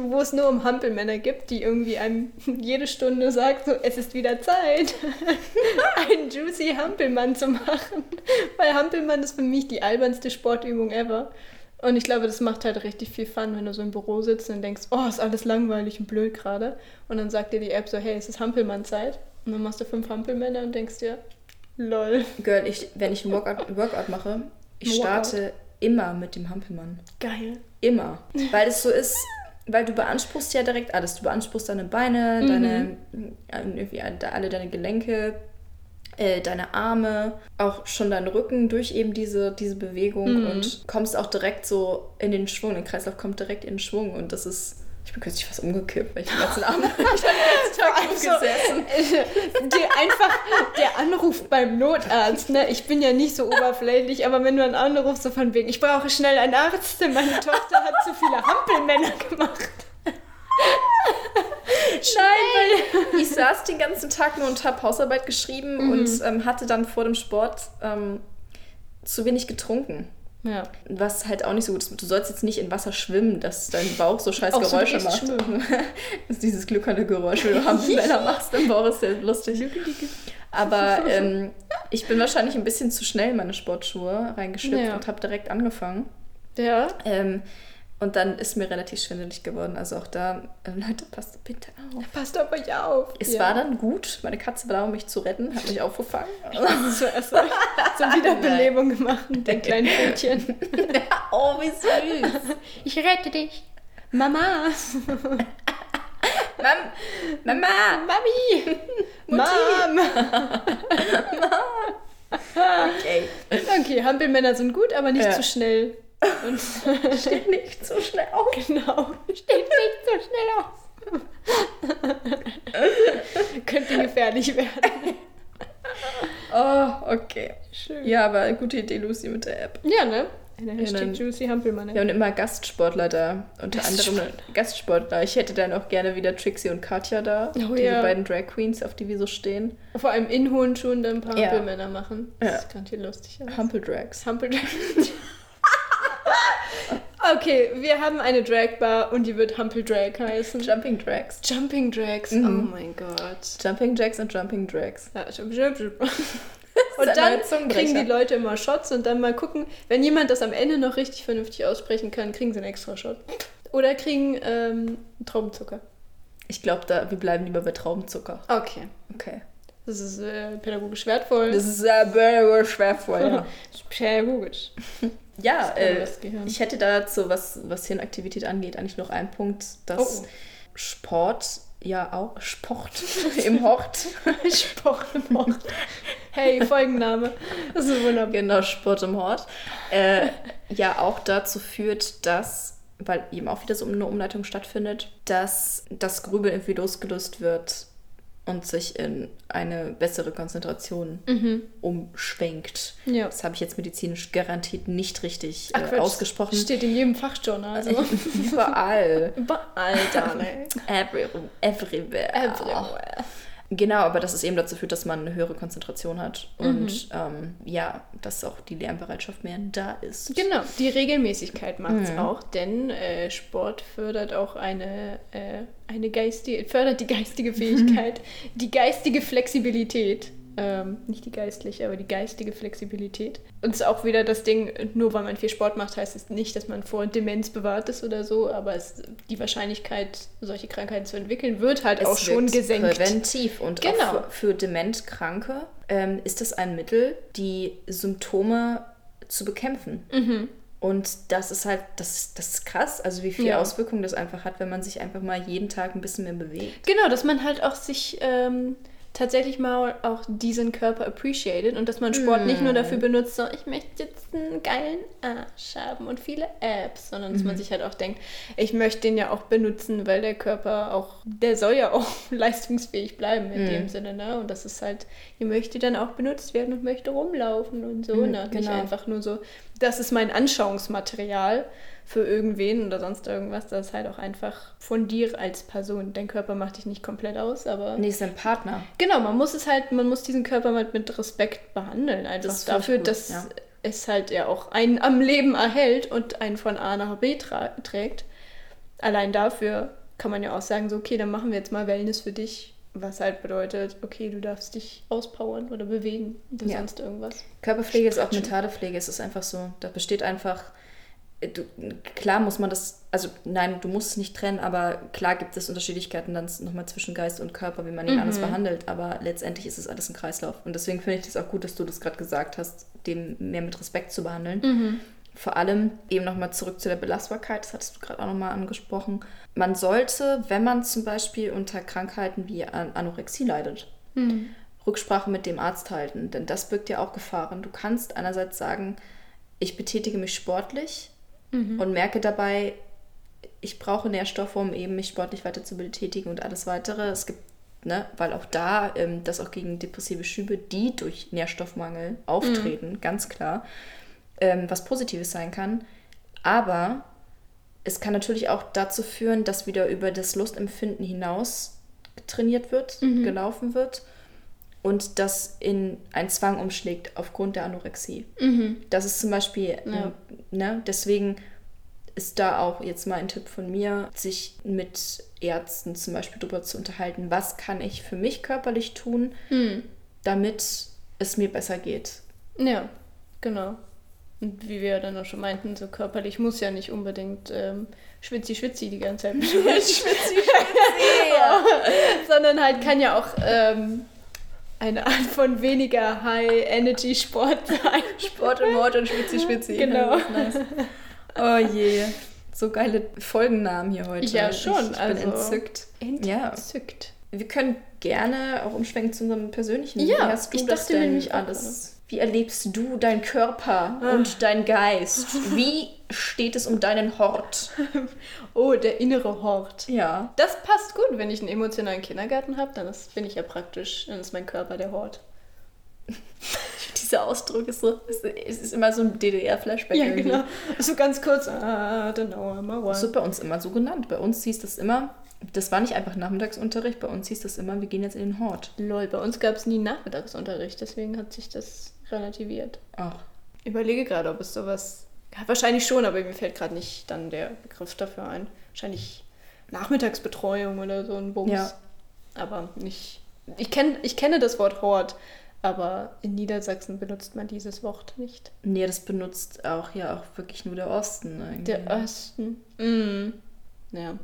wo es nur um Hampelmänner gibt, die irgendwie einem jede Stunde sagt, so, es ist wieder Zeit, einen juicy Hampelmann zu machen. Weil Hampelmann ist für mich die albernste Sportübung ever. Und ich glaube, das macht halt richtig viel Fun, wenn du so im Büro sitzt und denkst, oh, ist alles langweilig und blöd gerade. Und dann sagt dir die App so, hey, es ist Hampelmann-Zeit. Und dann machst du fünf Hampelmänner und denkst dir, lol. Girl, ich, wenn ich ein Workout, Workout mache, ich Workout. starte immer mit dem Hampelmann. Geil. Immer. Weil es so ist, weil du beanspruchst ja direkt alles. Du beanspruchst deine Beine, deine, äh, irgendwie alle deine Gelenke, äh, deine Arme, auch schon deinen Rücken durch eben diese, diese Bewegung und kommst auch direkt so in den Schwung. Der Kreislauf kommt direkt in den Schwung und das ist. Ich bin kürzlich fast umgekippt, weil ich den ganzen Abend ich den ganzen Tag Also, gesessen. Einfach der Anruf beim Notarzt, ne? Ich bin ja nicht so oberflächlich, aber wenn du einen anrufst, so von wegen, ich brauche schnell einen Arzt, denn meine Tochter hat zu viele Hampelmänner gemacht. Nein, weil ich saß den ganzen Tag nur und habe Hausarbeit geschrieben und ähm, hatte dann vor dem Sport ähm, zu wenig getrunken. Ja. Was halt auch nicht so gut ist. Du sollst jetzt nicht in Wasser schwimmen, dass dein Bauch so scheiß Auch so, Geräusche gehst macht. schwimmen. das ist dieses gluckernde Geräusch, wenn du Hampelmänner machst im Bauch, ist sehr lustig. Aber ähm, ich bin wahrscheinlich ein bisschen zu schnell in meine Sportschuhe reingeschlüpft Ja. und habe direkt angefangen. Ja. Ähm, und dann ist mir relativ schwindelig geworden. Also auch da, äh, Leute, passt bitte auf. Passt auf euch auf. Es ja. war dann gut. Meine Katze war da, um mich zu retten, hat mich aufgefangen. so, erst so, Wiederbelebung gemacht mit den kleinen Pfötchen. oh, wie süß. Ich rette dich. Mama. Mam Mama. Mami. Mom. Okay. Okay, Hampelmänner sind gut, aber nicht Ja. zu schnell. Und Steh nicht so schnell auf. genau. Steht nicht so schnell auf. Könnte gefährlich werden. Oh, okay. Schön. Ja, aber gute Idee, Lucy, mit der App. Ja, ne? Hashtag dann- Juicy Hampelmann. Wir haben immer Gastsportler da. Unter anderem Gastsportler. Ich hätte dann auch gerne wieder Trixie und Katja da. Oh diese ja. beiden Drag Queens, auf die wir so stehen. Vor allem in hohen Schuhen dann ein paar Ja. Hampelmänner machen. Das Ja. ist ganz hier lustig. aus. Humple-Drags. Okay, wir haben eine Dragbar und die wird Humpel Drag heißen. Jumping Drags. Jumping Drags. Mhm. Oh mein Gott. Jumping Jacks und Jumping Drags. Ja, jump, jump, jump. Und dann kriegen die Leute immer Shots und dann mal gucken, wenn jemand das am Ende noch richtig vernünftig aussprechen kann, kriegen sie einen extra Shot. Oder kriegen ähm, Traubenzucker. Ich glaube, da wir bleiben lieber bei Traubenzucker. Okay. Okay. Das ist äh, pädagogisch wertvoll. Das ist sehr, sehr schwervoll. Ja, pädagogisch. ja äh, ich hätte dazu, was, was Hirnaktivität angeht, eigentlich noch einen Punkt, dass Oh. Sport ja auch Sport im Hort. Sport im Hort. Hey, Folgenname. Das ist wunderbar. genau, Sport im Hort. Äh, ja auch dazu führt, dass, weil eben auch wieder so eine Umleitung stattfindet, dass das Grübeln irgendwie losgelöst wird und sich in eine bessere Konzentration Mhm. umschwenkt. Ja. Das habe ich jetzt medizinisch garantiert nicht richtig Ach, äh, ausgesprochen. Steht in jedem Fachjournal. So. Überall. Überall, Darling. Every, everywhere. Everywhere. Genau, aber dass es eben dazu führt, dass man eine höhere Konzentration hat und Mhm. ähm, ja, dass auch die Lernbereitschaft mehr da ist. Genau, die Regelmäßigkeit macht es Mhm. auch, denn äh, Sport fördert auch eine, äh, eine geistige, fördert die geistige Fähigkeit, die geistige Flexibilität. Ähm, nicht die geistliche, aber die geistige Flexibilität. Und es ist auch wieder das Ding, nur weil man viel Sport macht, heißt es nicht, dass man vor Demenz bewahrt ist oder so, aber es, die Wahrscheinlichkeit, solche Krankheiten zu entwickeln, wird halt auch schon gesenkt. Präventiv und Genau. auch für, für Dementkranke ähm, ist das ein Mittel, die Symptome zu bekämpfen. Mhm. Und das ist halt, das, das ist krass, also wie viele Ja. Auswirkungen das einfach hat, wenn man sich einfach mal jeden Tag ein bisschen mehr bewegt. Genau, dass man halt auch sich ähm, tatsächlich mal auch diesen Körper appreciated und dass man Sport nicht nur dafür benutzt, so ich möchte jetzt einen geilen Arsch haben und viele Apps, sondern dass man sich halt auch denkt, ich möchte den ja auch benutzen, weil der Körper auch, der soll ja auch leistungsfähig bleiben in dem Sinne, ne? Und das ist halt, ihr möchte dann auch benutzt werden und möchte rumlaufen und so, Mhm, ne? Nicht genau. einfach nur so, das ist mein Anschauungsmaterial für irgendwen oder sonst irgendwas, das ist halt auch einfach von dir als Person. Dein Körper macht dich nicht komplett aus, aber Nee, ist ein Partner. genau, man muss es halt, man muss diesen Körper halt mit Respekt behandeln, einfach Das dafür, gut, dass ja. es halt ja auch einen am Leben erhält und einen von A nach B trägt. Allein dafür kann man ja auch sagen, so okay, dann machen wir jetzt mal Wellness für dich, was halt bedeutet, okay, du darfst dich auspowern oder bewegen oder Ja. sonst irgendwas. Körperpflege ist auch Stretchen. mentale Pflege. Es ist einfach so, da besteht einfach, du, klar muss man das, also nein, du musst es nicht trennen, aber klar gibt es Unterschiedlichkeiten dann nochmal zwischen Geist und Körper, wie man ihn anders behandelt, aber letztendlich ist es alles ein Kreislauf. Und deswegen finde ich das auch gut, dass du das gerade gesagt hast, den mehr mit Respekt zu behandeln. Vor allem eben nochmal zurück zu der Belastbarkeit, das hattest du gerade auch nochmal angesprochen. Man sollte, wenn man zum Beispiel unter Krankheiten wie An Anorexie leidet, Rücksprache mit dem Arzt halten, denn das birgt ja auch Gefahren. Du kannst einerseits sagen, ich betätige mich sportlich und merke dabei, ich brauche Nährstoffe, um eben mich sportlich weiter zu betätigen und alles weitere. Es gibt, ne, weil auch da ähm, das auch gegen depressive Schübe, die durch Nährstoffmangel auftreten, ganz klar, ähm, was Positives sein kann. Aber es kann natürlich auch dazu führen, dass wieder über das Lustempfinden hinaus trainiert wird, gelaufen wird und das in einen Zwang umschlägt aufgrund der Anorexie. Das ist zum Beispiel, Ja. ne, deswegen ist da auch jetzt mal ein Tipp von mir, sich mit Ärzten zum Beispiel darüber zu unterhalten, was kann ich für mich körperlich tun, damit es mir besser geht. Ja, genau. Und wie wir dann auch schon meinten, so körperlich muss ja nicht unbedingt ähm, schwitzi schwitzi die ganze Zeit schwitzi sondern halt kann ja auch ähm, eine Art von weniger High-Energy-Sport sein. Sport und Mord und Schwitzi. Genau. Nice. Oh je. So geile Folgennamen hier heute. Ja, schon, Ich, ich also- bin entzückt. Ja. Entzückt. Wir können gerne auch umschwenken zu unserem persönlichen. Ja, Wie hast du ich das dachte denn nämlich alles? Wie erlebst du deinen Körper Ah. und deinen Geist? Wie steht es um deinen Hort? Oh, der innere Hort. Ja. Das passt gut, wenn ich einen emotionalen Kindergarten habe, dann ist, bin ich ja praktisch, dann ist mein Körper der Hort. Dieser Ausdruck ist so, es ist immer so ein DDR-Flashback. Ja, irgendwie. genau. So ganz kurz, ah, Das wird bei uns immer so genannt. Bei uns hieß das immer, das war nicht einfach Nachmittagsunterricht, bei uns hieß das immer, wir gehen jetzt in den Hort. Lol, bei uns gab es nie Nachmittagsunterricht, deswegen hat sich das relativiert. Ach. Überlege gerade, ob es sowas. Ja, wahrscheinlich schon, aber mir fällt gerade nicht dann der Begriff dafür ein. Wahrscheinlich Nachmittagsbetreuung oder so ein Bums. Ja. Aber nicht. Ich, kenn, ich kenne das Wort Hort, aber in Niedersachsen benutzt man dieses Wort nicht. Nee, das benutzt auch ja auch wirklich nur der Osten. Irgendwie. Der Osten. Mm. Ja.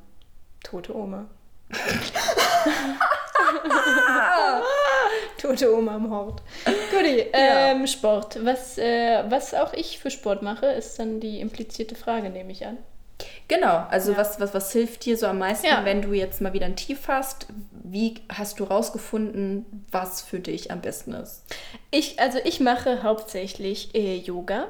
Tote Oma. Tote Oma im Hort. Guti, ähm, Sport. Was, äh, was auch ich für Sport mache, ist dann die implizierte Frage, nehme ich an. Genau, also Ja. was, was, was hilft dir so am meisten, Ja. wenn du jetzt mal wieder ein Tief hast? Wie hast du rausgefunden, was für dich am besten ist? Ich, also ich mache hauptsächlich äh, Yoga.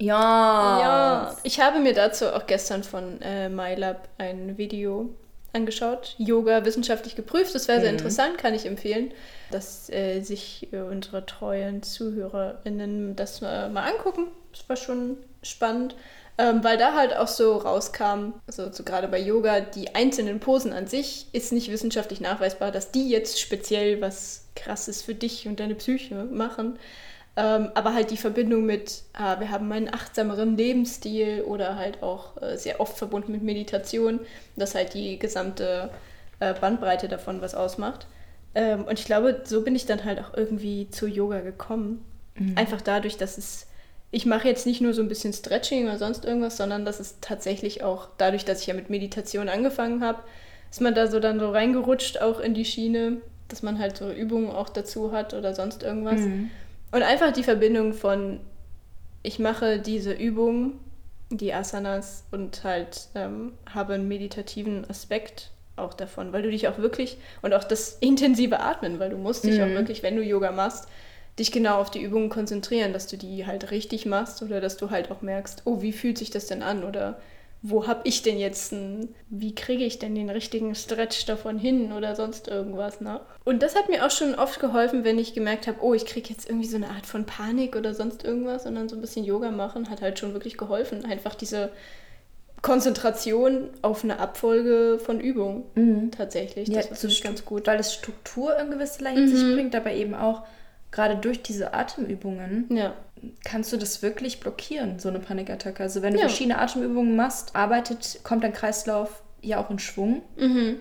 Ja. Ja, ich habe mir dazu auch gestern von äh, MyLab ein Video angeschaut. Yoga wissenschaftlich geprüft. Das wäre sehr interessant, kann ich empfehlen, dass äh, sich äh, unsere treuen ZuhörerInnen das äh, mal angucken. Das war schon spannend. Ähm, weil da halt auch so rauskam, also so gerade bei Yoga, die einzelnen Posen an sich ist nicht wissenschaftlich nachweisbar, dass die jetzt speziell was Krasses für dich und deine Psyche machen. Ähm, aber halt die Verbindung mit, ah, wir haben einen achtsameren Lebensstil oder halt auch äh, sehr oft verbunden mit Meditation, dass halt die gesamte äh, Bandbreite davon was ausmacht. Ähm, und ich glaube, so bin ich dann halt auch irgendwie zu Yoga gekommen. Einfach dadurch, dass es, ich mache jetzt nicht nur so ein bisschen Stretching oder sonst irgendwas, sondern dass es tatsächlich auch, dadurch, dass ich ja mit Meditation angefangen habe, ist man da so dann so reingerutscht auch in die Schiene, dass man halt so Übungen auch dazu hat oder sonst irgendwas. Und einfach die Verbindung von, ich mache diese Übung, die Asanas und halt ähm, habe einen meditativen Aspekt auch davon, weil du dich auch wirklich und auch das intensive Atmen, weil du musst dich auch wirklich, wenn du Yoga machst, dich genau auf die Übungen konzentrieren, dass du die halt richtig machst oder dass du halt auch merkst, oh, wie fühlt sich das denn an? Oder wo habe ich denn jetzt ein, wie kriege ich denn den richtigen Stretch davon hin oder sonst irgendwas, ne? Und das hat mir auch schon oft geholfen, wenn ich gemerkt habe, oh, ich kriege jetzt irgendwie so eine Art von Panik oder sonst irgendwas und dann so ein bisschen Yoga machen, hat halt schon wirklich geholfen. Einfach diese Konzentration auf eine Abfolge von Übungen tatsächlich. Ja, Das finde ich Stu- ganz gut. Weil es Struktur in gewisser Hinsicht bringt, aber eben auch gerade durch diese Atemübungen Ja. kannst du das wirklich blockieren, so eine Panikattacke. Also wenn du Ja. verschiedene Atemübungen machst, arbeitet, kommt dein Kreislauf ja auch in Schwung. Mhm.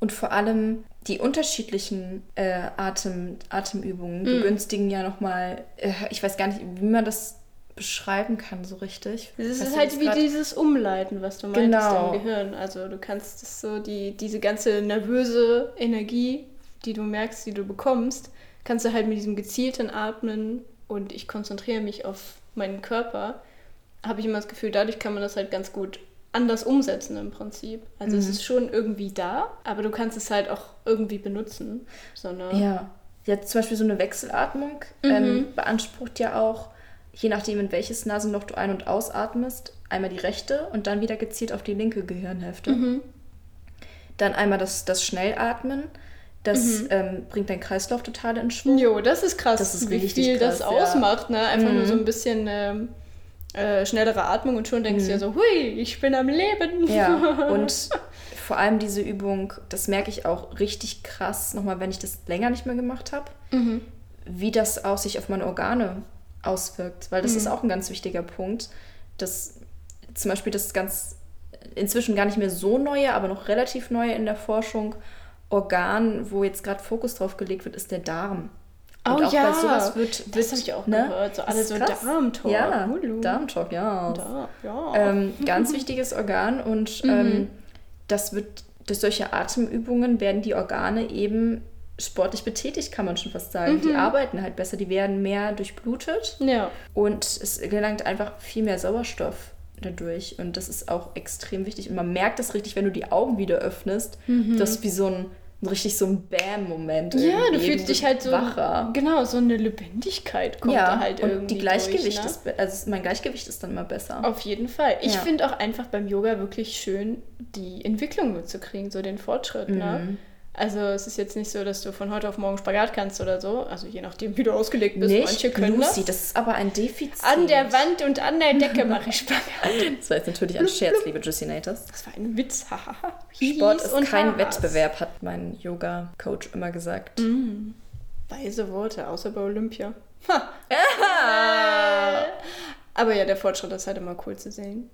Und vor allem die unterschiedlichen äh, Atem, Atemübungen begünstigen ja nochmal, äh, ich weiß gar nicht, wie man das beschreiben kann so richtig. Weißt ist halt wie grad? dieses Umleiten, was du meintest Genau. im Gehirn. Also du kannst so, die, diese ganze nervöse Energie, die du merkst, die du bekommst, kannst du halt mit diesem gezielten Atmen und ich konzentriere mich auf meinen Körper, habe ich immer das Gefühl, dadurch kann man das halt ganz gut anders umsetzen im Prinzip. Also Mhm. es ist schon irgendwie da, aber du kannst es halt auch irgendwie benutzen. So eine, Ja. Jetzt zum Beispiel so eine Wechselatmung Mhm. ähm, beansprucht ja auch, je nachdem, in welches Nasenloch du ein- und ausatmest, einmal die rechte und dann wieder gezielt auf die linke Gehirnhälfte. Mhm. Dann einmal das, das Schnellatmen. Das Mhm. ähm, bringt deinen Kreislauf total in Schwung. Jo, das ist krass, Das ist wie viel das krass, ja. ausmacht, ne? Einfach nur Mhm. so ein bisschen ähm, äh, schnellere Atmung und schon denkst du ja so, hui, ich bin am Leben. Mhm. Ja, und vor allem diese Übung, das merke ich auch richtig krass, nochmal, wenn ich das länger nicht mehr gemacht habe, Mhm. wie das auch sich auf meine Organe auswirkt. Weil das Mhm. ist auch ein ganz wichtiger Punkt, dass zum Beispiel das ganz inzwischen gar nicht mehr so neue, aber noch relativ neue in der Forschung Organ, wo jetzt gerade Fokus drauf gelegt wird, ist der Darm. Oh Und auch ja, bei sowas wird, das habe ich auch ne? gehört. So alle so. Darmtalk. Ja. Darmtalk, ja. Da, ja. Ähm, ganz wichtiges Organ und ähm, das wird durch solche Atemübungen werden die Organe eben sportlich betätigt, kann man schon fast sagen. Die arbeiten halt besser, die werden mehr durchblutet ja. und es gelangt einfach viel mehr Sauerstoff dadurch und das ist auch extrem wichtig und man merkt das richtig, wenn du die Augen wieder öffnest, das ist wie so ein richtig so ein Bam-Moment. Ja, du fühlst dich halt so, wacher. genau, so eine Lebendigkeit kommt ja, da halt und irgendwie die Gleichgewicht durch, ne? ist, also mein Gleichgewicht ist dann immer besser. Auf jeden Fall. Ich Ja. finde auch einfach beim Yoga wirklich schön, die Entwicklung mitzukriegen, so den Fortschritt. Mhm. Ne? Also es ist jetzt nicht so, dass du von heute auf morgen Spagat kannst oder so. Also je nachdem, wie du ausgelegt bist. Nicht, Manche können Lucy, das. das ist aber ein Defizit. An der Wand und an der Decke mache ich Spagat. Das war jetzt natürlich ein Scherz, liebe Juicinators. Das war ein Witz. Sport ist kein Hahas. Wettbewerb, hat mein Yoga-Coach immer gesagt. Mhm. Weise Worte, außer bei Olympia. Ha. Aber ja, der Fortschritt ist halt immer cool zu sehen.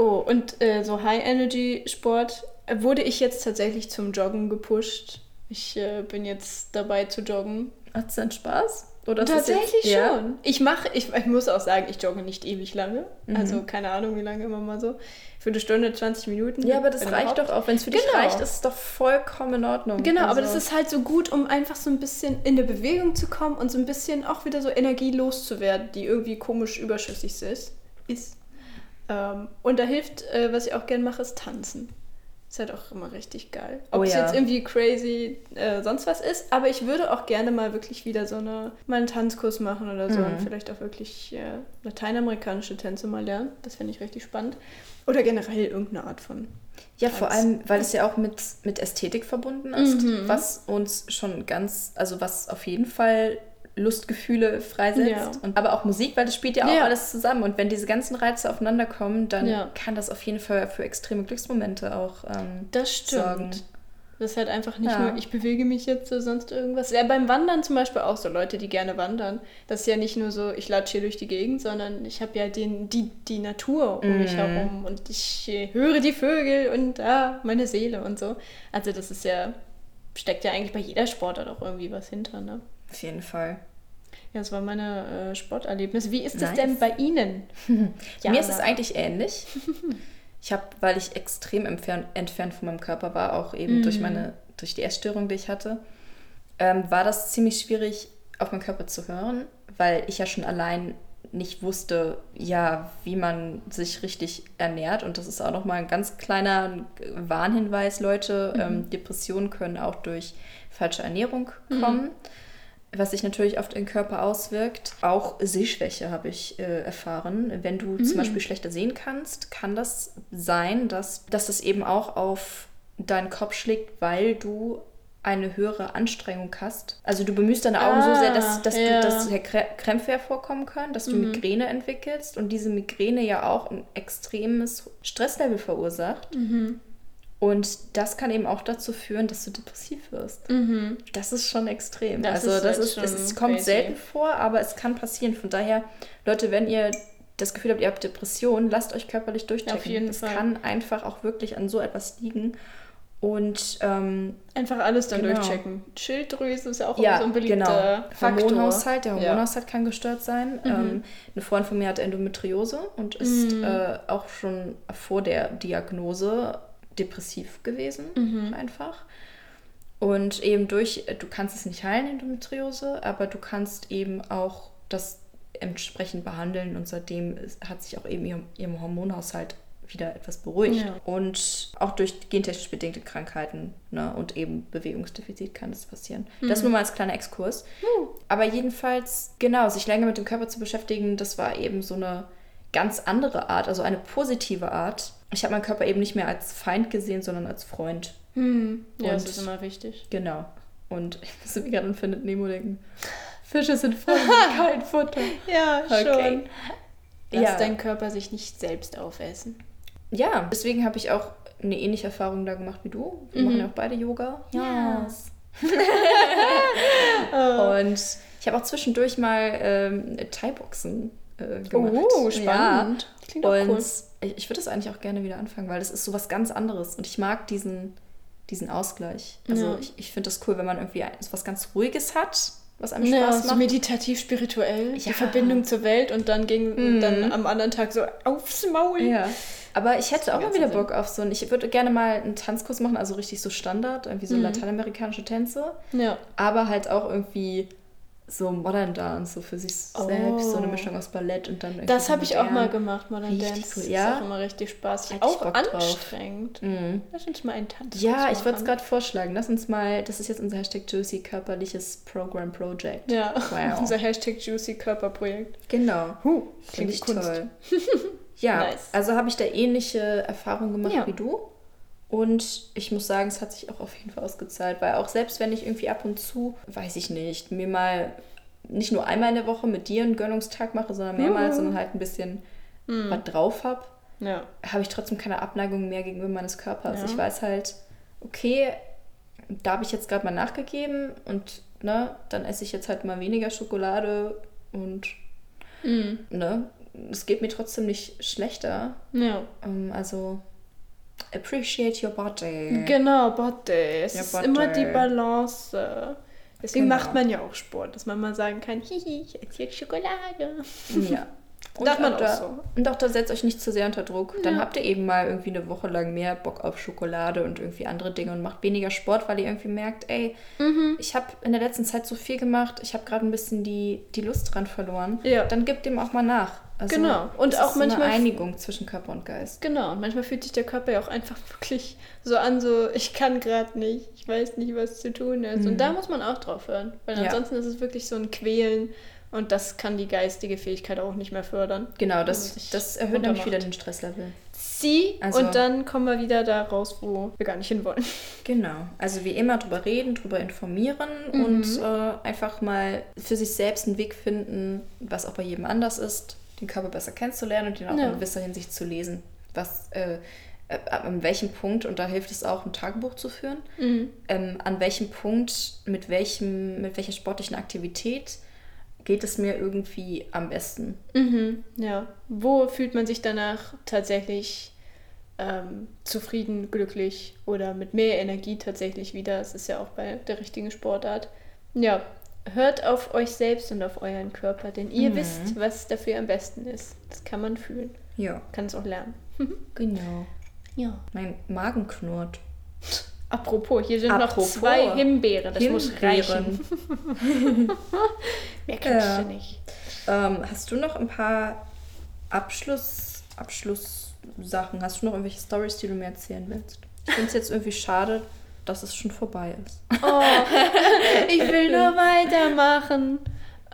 Oh, und äh, so High-Energy-Sport äh, wurde ich jetzt tatsächlich zum Joggen gepusht. Ich äh, bin jetzt dabei zu joggen. Hat's denn Spaß? Oder Tatsächlich jetzt, ja? schon. Ich mache, ich, ich muss auch sagen, ich jogge nicht ewig lange. Mhm. Also keine Ahnung, wie lange immer mal so. Für eine Stunde, 20 Minuten. Ja, aber das reicht doch auch. Wenn es für dich Genau. reicht, ist es doch vollkommen in Ordnung. Genau, aber Also- das ist halt so gut, um einfach so ein bisschen in eine Bewegung zu kommen und so ein bisschen auch wieder so Energie loszuwerden, die irgendwie komisch überschüssig ist. ist. Ähm, und da hilft, äh, was ich auch gern mache, ist tanzen. Ist halt auch immer richtig geil. Ob Oh es ja. jetzt irgendwie crazy äh, sonst was ist, aber ich würde auch gerne mal wirklich wieder so eine, mal einen Tanzkurs machen oder so Mhm. und vielleicht auch wirklich äh, lateinamerikanische Tänze mal lernen. Das finde ich richtig spannend. Oder generell irgendeine Art von. Ja, vor Tanz. allem, weil es ja auch mit, mit Ästhetik verbunden ist, was uns schon ganz, also was auf jeden Fall Lustgefühle freisetzt. Ja. Und, aber auch Musik, weil das spielt ja auch Ja. alles zusammen. Und wenn diese ganzen Reize aufeinander kommen, dann Ja. kann das auf jeden Fall für extreme Glücksmomente auch ähm, Das stimmt. sorgen. Das ist halt einfach nicht nur, ich bewege mich jetzt so, sonst irgendwas. Ja, beim Wandern zum Beispiel auch so Leute, die gerne wandern. Das ist ja nicht nur so, ich latsche hier durch die Gegend, sondern ich habe ja den, die, die Natur um mich Mhm. herum und ich äh, höre die Vögel und ah, meine Seele und so. Also das ist ja, steckt ja eigentlich bei jeder Sportart auch irgendwie was hinter, ne? Auf jeden Fall. Ja, das war meine äh, Sporterlebnis. Wie ist das Nice. denn bei Ihnen? Mir ist es eigentlich ähnlich. Ich habe, weil ich extrem entfernt, entfernt von meinem Körper war, auch eben durch meine, durch die Essstörung, die ich hatte, ähm, war das ziemlich schwierig, auf meinen Körper zu hören, weil ich ja schon allein nicht wusste, ja, wie man sich richtig ernährt. Und das ist auch nochmal ein ganz kleiner Warnhinweis, Leute. Ähm, Depressionen können auch durch falsche Ernährung kommen was sich natürlich auf den Körper auswirkt. Auch Sehschwäche habe ich äh, erfahren. Wenn du zum Beispiel schlechter sehen kannst, kann das sein, dass, dass das eben auch auf deinen Kopf schlägt, weil du eine höhere Anstrengung hast. Also du bemühst deine Augen so sehr, dass, dass, ja. du, dass Krämpfe hervorkommen können, dass du Migräne entwickelst und diese Migräne ja auch ein extremes Stresslevel verursacht. Und das kann eben auch dazu führen, dass du depressiv wirst. Das ist schon extrem. Das also ist das halt ist, schon es, kommt crazy. selten vor, aber es kann passieren. Von daher, Leute, wenn ihr das Gefühl habt, ihr habt Depressionen, lasst euch körperlich durchchecken. Auf jeden das Fall. kann einfach auch wirklich an so etwas liegen. Und ähm, Einfach alles dann Genau. durchchecken. Schilddrüse ist ja auch ja, so ein beliebter genau. Faktor. Hormonhaushalt, der Ja. Hormonhaushalt kann gestört sein. Ähm, eine Freundin von mir hat Endometriose und ist äh, auch schon vor der Diagnose depressiv gewesen, einfach. Und eben durch, du kannst es nicht heilen, Endometriose, aber du kannst eben auch das entsprechend behandeln und seitdem hat sich auch eben ihr, ihrem Hormonhaushalt wieder etwas beruhigt. Ja. Und auch durch gentechnisch bedingte Krankheiten ne, und eben Bewegungsdefizit kann das passieren. Das nur mal als kleiner Exkurs. Aber jedenfalls, genau, sich länger mit dem Körper zu beschäftigen, das war eben so eine ganz andere Art, also eine positive Art. Ich habe meinen Körper eben nicht mehr als Feind gesehen, sondern als Freund. Hm. Ja, das Und- ist immer wichtig. Genau. Und ich musste mir gerade an Findet Nemo denken. Fische sind voll kein Futter. Ja, Okay. Lass Ja. deinen Körper sich nicht selbst aufessen. Ja, deswegen habe ich auch eine ähnliche Erfahrung da gemacht wie du. Wir machen ja auch beide Yoga. Yes. Und ich habe auch zwischendurch mal ähm, Thai-Boxen äh, gemacht. Oh, spannend. Ja. Klingt auch Und cool. Ich, ich würde das eigentlich auch gerne wieder anfangen, weil das ist so was ganz anderes. Und ich mag diesen, diesen Ausgleich. Also Ja. ich, ich finde das cool, wenn man irgendwie so was ganz Ruhiges hat, was einem Ja, Spaß so macht. meditativ spirituell, die Ja. Verbindung zur Welt und dann ging dann am anderen Tag so aufs Maul. Ja. Aber ich hätte auch mal wieder Sinn. Bock auf so einen. Ich würde gerne mal einen Tanzkurs machen, also richtig so Standard, irgendwie so lateinamerikanische Tänze. Ja. Aber halt auch irgendwie so Modern Dance, so für sich selbst, so eine Oh. Mischung aus Ballett und dann irgendwie. Das so habe ich auch mal gemacht, Modern Richtig Dance. cool, ja. Ist auch immer richtig spaßig. Ich auch anstrengend. Mhm. Lass uns mal einen Tanz Ja, ich würde es gerade vorschlagen. Lass uns mal, das ist jetzt unser Hashtag Juicy körperliches Program Project. Ja, Wow. unser Hashtag Juicy Körperprojekt. Genau. Huh, Finde ich Kunst. toll. ja, Nice. also habe ich da ähnliche Erfahrungen gemacht Ja. wie du. Und ich muss sagen, es hat sich auch auf jeden Fall ausgezahlt, weil auch selbst wenn ich irgendwie ab und zu, weiß ich nicht, mir mal nicht nur einmal in der Woche mit dir einen Gönnungstag mache, sondern mehrmals, Mhm. sondern halt ein bisschen was drauf habe, Ja. habe ich trotzdem keine Abneigung mehr gegenüber meines Körpers. Ja. Ich weiß halt, okay, da habe ich jetzt gerade mal nachgegeben und ne, dann esse ich jetzt halt mal weniger Schokolade und Mhm. ne, es geht mir trotzdem nicht schlechter. Ja. Ähm, also appreciate your body. Genau, Body. Es Ja, ist Body. immer die Balance, Deswegen Genau. macht man ja auch Sport, dass man mal sagen kann, hihi, ich esse jetzt Schokolade. Ja. Darf man auch da, so. Und auch da setzt euch nicht zu sehr unter Druck. Dann habt ihr eben mal irgendwie eine Woche lang mehr Bock auf Schokolade und irgendwie andere Dinge und macht weniger Sport, weil ihr irgendwie merkt, ey, Mhm. ich habe in der letzten Zeit so viel gemacht, ich habe gerade ein bisschen die, die Lust dran verloren. Ja. Dann gebt dem auch mal nach. Also, Genau. Und auch ist manchmal- eine Einigung zwischen Körper und Geist. Genau, und manchmal fühlt sich der Körper ja auch einfach wirklich so an, so ich kann gerade nicht, ich weiß nicht, was zu tun ist. Und da muss man auch drauf hören, weil Ja. ansonsten ist es wirklich so ein Quälen und das kann die geistige Fähigkeit auch nicht mehr fördern. Genau, das, das erhöht nämlich wieder den Stresslevel. Sie Also- und dann kommen wir wieder da raus, wo wir gar nicht hinwollen. Genau. Also wie immer drüber reden, drüber informieren Mhm. und äh, einfach mal für sich selbst einen Weg finden, was auch bei jedem anders ist, den Körper besser kennenzulernen und den auch Ja. in gewisser Hinsicht zu lesen. Was, äh, äh, an welchem Punkt, und da hilft es auch, ein Tagebuch zu führen, ähm, an welchem Punkt, mit, welchem, mit welcher sportlichen Aktivität geht es mir irgendwie am besten. Mhm, ja. Wo fühlt man sich danach tatsächlich ähm, zufrieden, glücklich oder mit mehr Energie tatsächlich wieder? Es ist ja auch bei der richtigen Sportart. Ja, hört auf euch selbst und auf euren Körper, denn ihr Mhm. wisst, was dafür am besten ist. Das kann man fühlen, Ja, kann es auch lernen. genau. Ja. Mein Magen knurrt. Apropos, hier sind Apropos. noch zwei Himbeeren. Das muss Himbeeren. reichen. Mehr kannst Ja. du nicht. Ähm, hast du noch ein paar Abschluss, Abschlusssachen? Hast du noch irgendwelche Stories, die du mir erzählen willst? Ich finde es jetzt irgendwie schade, dass es schon vorbei ist. Oh, ich will nur weitermachen.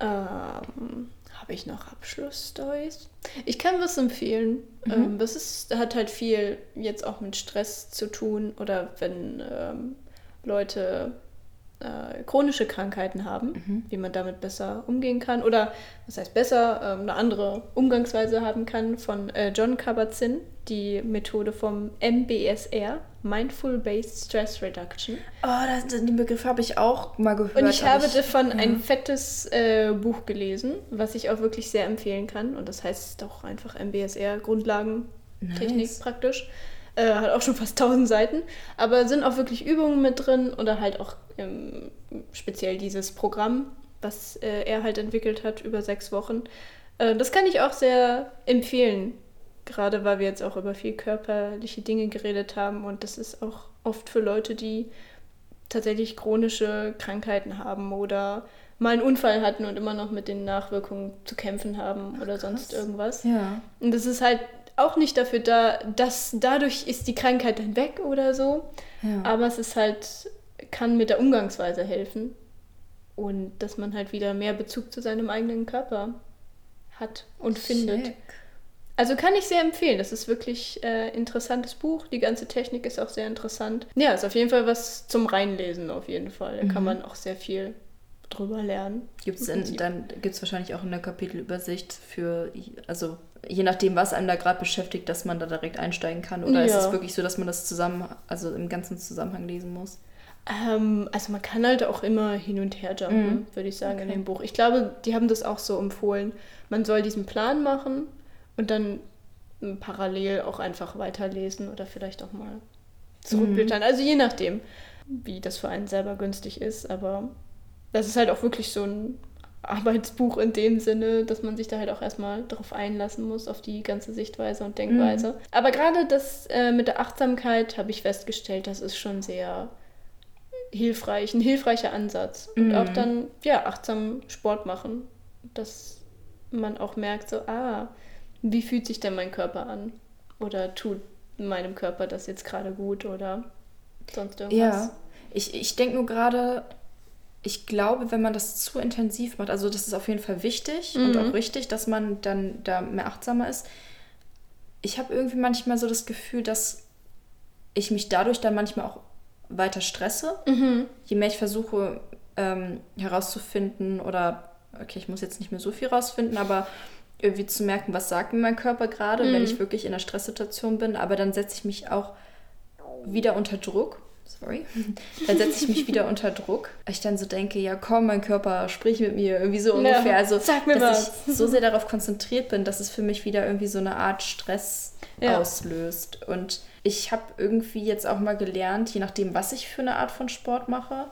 Ähm, Habe ich noch Abschlussstories? Ich kann was empfehlen. Ähm, das ist, hat halt viel jetzt auch mit Stress zu tun oder wenn ähm, Leute äh, chronische Krankheiten haben, wie man damit besser umgehen kann oder was heißt besser, ähm, eine andere Umgangsweise haben kann von äh, John Kabat-Zinn, die Methode vom MBSR, Mindful Based Stress Reduction. Oh, das, den Begriff habe ich auch mal gehört. Und ich habe davon ja. ein fettes äh, Buch gelesen, was ich auch wirklich sehr empfehlen kann. Und das heißt auch einfach MBSR, Grundlagentechnik Nice. praktisch. Äh, hat auch schon fast 1000 Seiten. Aber sind auch wirklich Übungen mit drin oder halt auch ähm, speziell dieses Programm, was äh, er halt entwickelt hat über sechs Wochen. Äh, das kann ich auch sehr empfehlen. Gerade weil wir jetzt auch über viel körperliche Dinge geredet haben. Und das ist auch oft für Leute, die tatsächlich chronische Krankheiten haben oder mal einen Unfall hatten und immer noch mit den Nachwirkungen zu kämpfen haben oder sonst irgendwas. Ja. Und das ist halt auch nicht dafür da, dass dadurch ist die Krankheit dann weg oder so, ja. aber es ist halt, kann mit der Umgangsweise helfen und dass man halt wieder mehr Bezug zu seinem eigenen Körper hat und findet. Check. Also kann ich sehr empfehlen. Das ist wirklich äh, interessantes Buch. Die ganze Technik ist auch sehr interessant. Ja, ist auf jeden Fall was zum Reinlesen auf jeden Fall. Da kann man auch sehr viel drüber lernen. Gibt's Im in, Prinzip. dann gibt es wahrscheinlich auch in der Kapitelübersicht für, also je nachdem, was einem da gerade beschäftigt, dass man da direkt einsteigen kann. Oder ist Ja. es wirklich so, dass man das zusammen, also im ganzen Zusammenhang lesen muss? Ähm, also man kann halt auch immer hin und her jumpen, Mhm. würde ich sagen, in Okay. dem Buch. Ich glaube, die haben das auch so empfohlen. Man soll diesen Plan machen und dann ähm, parallel auch einfach weiterlesen oder vielleicht auch mal zurückblättern. Also je nachdem, wie das für einen selber günstig ist. Aber das ist halt auch wirklich so ein Arbeitsbuch in dem Sinne, dass man sich da halt auch erstmal darauf einlassen muss, auf die ganze Sichtweise und Denkweise. Aber gerade das äh, mit der Achtsamkeit habe ich festgestellt, das ist schon sehr hilfreich, ein hilfreicher Ansatz. Und Mhm. auch dann, ja, achtsam Sport machen. Dass man auch merkt, so, ah, wie fühlt sich denn mein Körper an? Oder tut meinem Körper das jetzt gerade gut oder sonst irgendwas? Ja, ich, ich denke nur gerade, ich glaube, wenn man das zu intensiv macht, also das ist auf jeden Fall wichtig und auch richtig, dass man dann da mehr achtsamer ist. Ich habe irgendwie manchmal so das Gefühl, dass ich mich dadurch dann manchmal auch weiter stresse. Je mehr ich versuche ähm, herauszufinden oder, okay, ich muss jetzt nicht mehr so viel rausfinden, aber irgendwie zu merken, was sagt mir mein Körper gerade, wenn ich wirklich in einer Stresssituation bin, aber dann setze ich mich auch wieder unter Druck. Sorry. Dann setze ich mich wieder unter Druck. Weil ich dann so denke, ja komm, mein Körper, sprich mit mir. Irgendwie so ungefähr. Also, sag mir dass ich so sehr darauf konzentriert bin, dass es für mich wieder irgendwie so eine Art Stress Ja. auslöst. Und ich habe irgendwie jetzt auch mal gelernt, je nachdem, was ich für eine Art von Sport mache,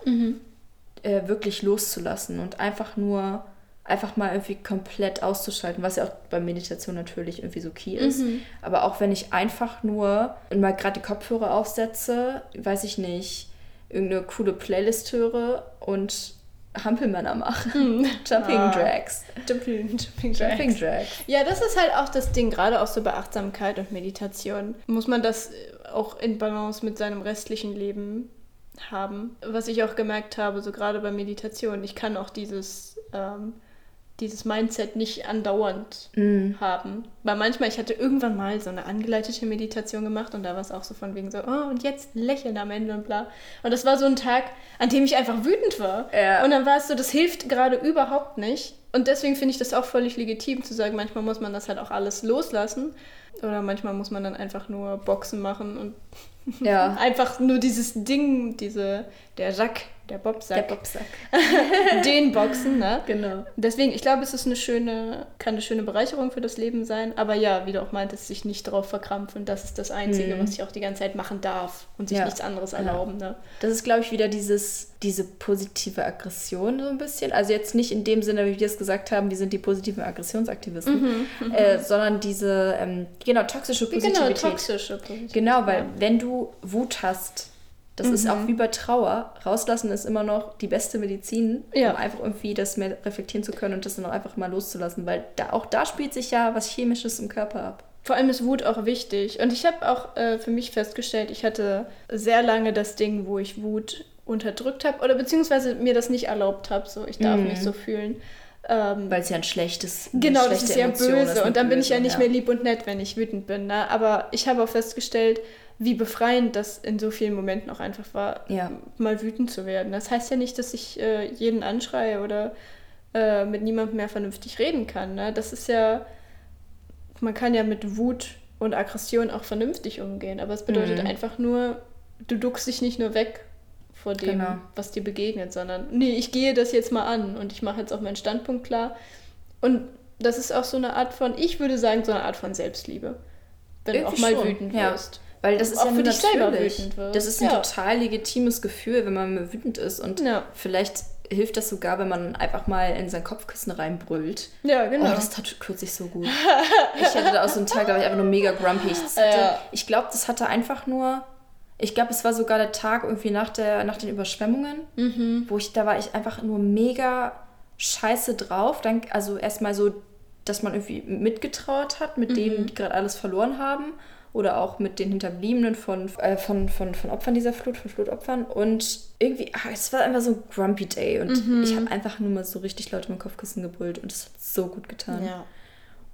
äh, wirklich loszulassen und einfach nur, einfach mal irgendwie komplett auszuschalten, was ja auch bei Meditation natürlich irgendwie so key ist. Aber auch wenn ich einfach nur mal gerade die Kopfhörer aufsetze, weiß ich nicht, irgendeine coole Playlist höre und Hampelmänner mache. Jumping Ah. Drags. Jumping, Jumping Jumping Jacks. Drags. Ja, das ist halt auch das Ding, gerade auch so bei Achtsamkeit und Meditation. Muss man das äh, auch in Balance mit seinem restlichen Leben haben. Was ich auch gemerkt habe, so gerade bei Meditation, ich kann auch dieses, ähm, dieses Mindset nicht andauernd Mhm. haben. Weil manchmal, ich hatte irgendwann mal so eine angeleitete Meditation gemacht und da war es auch so von wegen so, oh, und jetzt lächeln am Ende und bla. Und das war so ein Tag, an dem ich einfach wütend war. Ja. Und dann war es so, das hilft gerade überhaupt nicht. Und deswegen finde ich das auch völlig legitim zu sagen, manchmal muss man das halt auch alles loslassen. Oder manchmal muss man dann einfach nur Boxen machen und Ja. einfach nur dieses Ding, diese, der Sack, der Der Bobsack, Bobsack. den Boxen, ne? Genau. Deswegen, ich glaube, es ist eine schöne, kann eine schöne Bereicherung für das Leben sein. Aber ja, wie du auch meintest, sich nicht darauf verkrampfen. Das ist das Einzige, Mhm. was ich auch die ganze Zeit machen darf und sich Ja. nichts anderes Ja. erlauben. Ne? Das ist, glaube ich, wieder dieses, diese positive Aggression so ein bisschen. Also jetzt nicht in dem Sinne, wie wir es gesagt haben, wir sind die positiven Aggressionsaktivisten, äh, sondern diese, ähm, genau, toxische Genau, Positivität. toxische Positivität. Genau, weil Ja. wenn du Wut hast, das ist auch wie bei Trauer, rauslassen ist immer noch die beste Medizin, Ja. um einfach irgendwie das mehr reflektieren zu können und das dann auch einfach mal loszulassen, weil da, auch da spielt sich ja was Chemisches im Körper ab. Vor allem ist Wut auch wichtig. Und ich habe auch äh, für mich festgestellt, ich hatte sehr lange das Ding, wo ich Wut unterdrückt habe oder beziehungsweise mir das nicht erlaubt habe. So, ich darf Mhm. mich so fühlen. Ähm, Weil es ja ein schlechtes Genau, das ist ja Emotion böse. ist, Und dann bin ich ja böse, nicht mehr lieb und nett, wenn ich wütend bin. Ne? Aber ich habe auch festgestellt, wie befreiend das in so vielen Momenten auch einfach war, Ja. mal wütend zu werden. Das heißt ja nicht, dass ich äh, jeden anschreie oder äh, mit niemandem mehr vernünftig reden kann. Ne? Das ist ja, man kann ja mit Wut und Aggression auch vernünftig umgehen. Aber es bedeutet Mhm. einfach nur, du duckst dich nicht nur weg vor dem, Genau. was dir begegnet, sondern nee, ich gehe das jetzt mal an und ich mache jetzt auch meinen Standpunkt klar. Und das ist auch so eine Art von, ich würde sagen, so eine Art von Selbstliebe. Wenn du auch Irgendwie mal schon, wütend ja. Weil das ist Auch ja für dich selber wütend wirst. Das ist ein Ja. total legitimes Gefühl, wenn man wütend ist. Und Ja. vielleicht hilft das sogar, wenn man einfach mal in sein Kopfkissen reinbrüllt. Ja, genau. Oh, das tat kürzlich so gut. Ich hatte da auch so einen Tag, da war ich einfach nur mega grumpy. Ich, hatte, Ja. ich glaube, das hatte einfach nur. Ich glaube, es war sogar der Tag irgendwie nach, der, nach den Überschwemmungen, Mhm. wo ich, da war ich einfach nur mega scheiße drauf. Dann, also erstmal so, dass man irgendwie mitgetrauert hat mit denen, Mhm. die gerade alles verloren haben. Oder auch mit den Hinterbliebenen von, äh, von, von, von Opfern dieser Flut, von Flutopfern. Und irgendwie, ah, es war einfach so ein grumpy day. Und Mhm. ich habe einfach nur mal so richtig laut im Kopfkissen gebrüllt. Und das hat so gut getan. ja.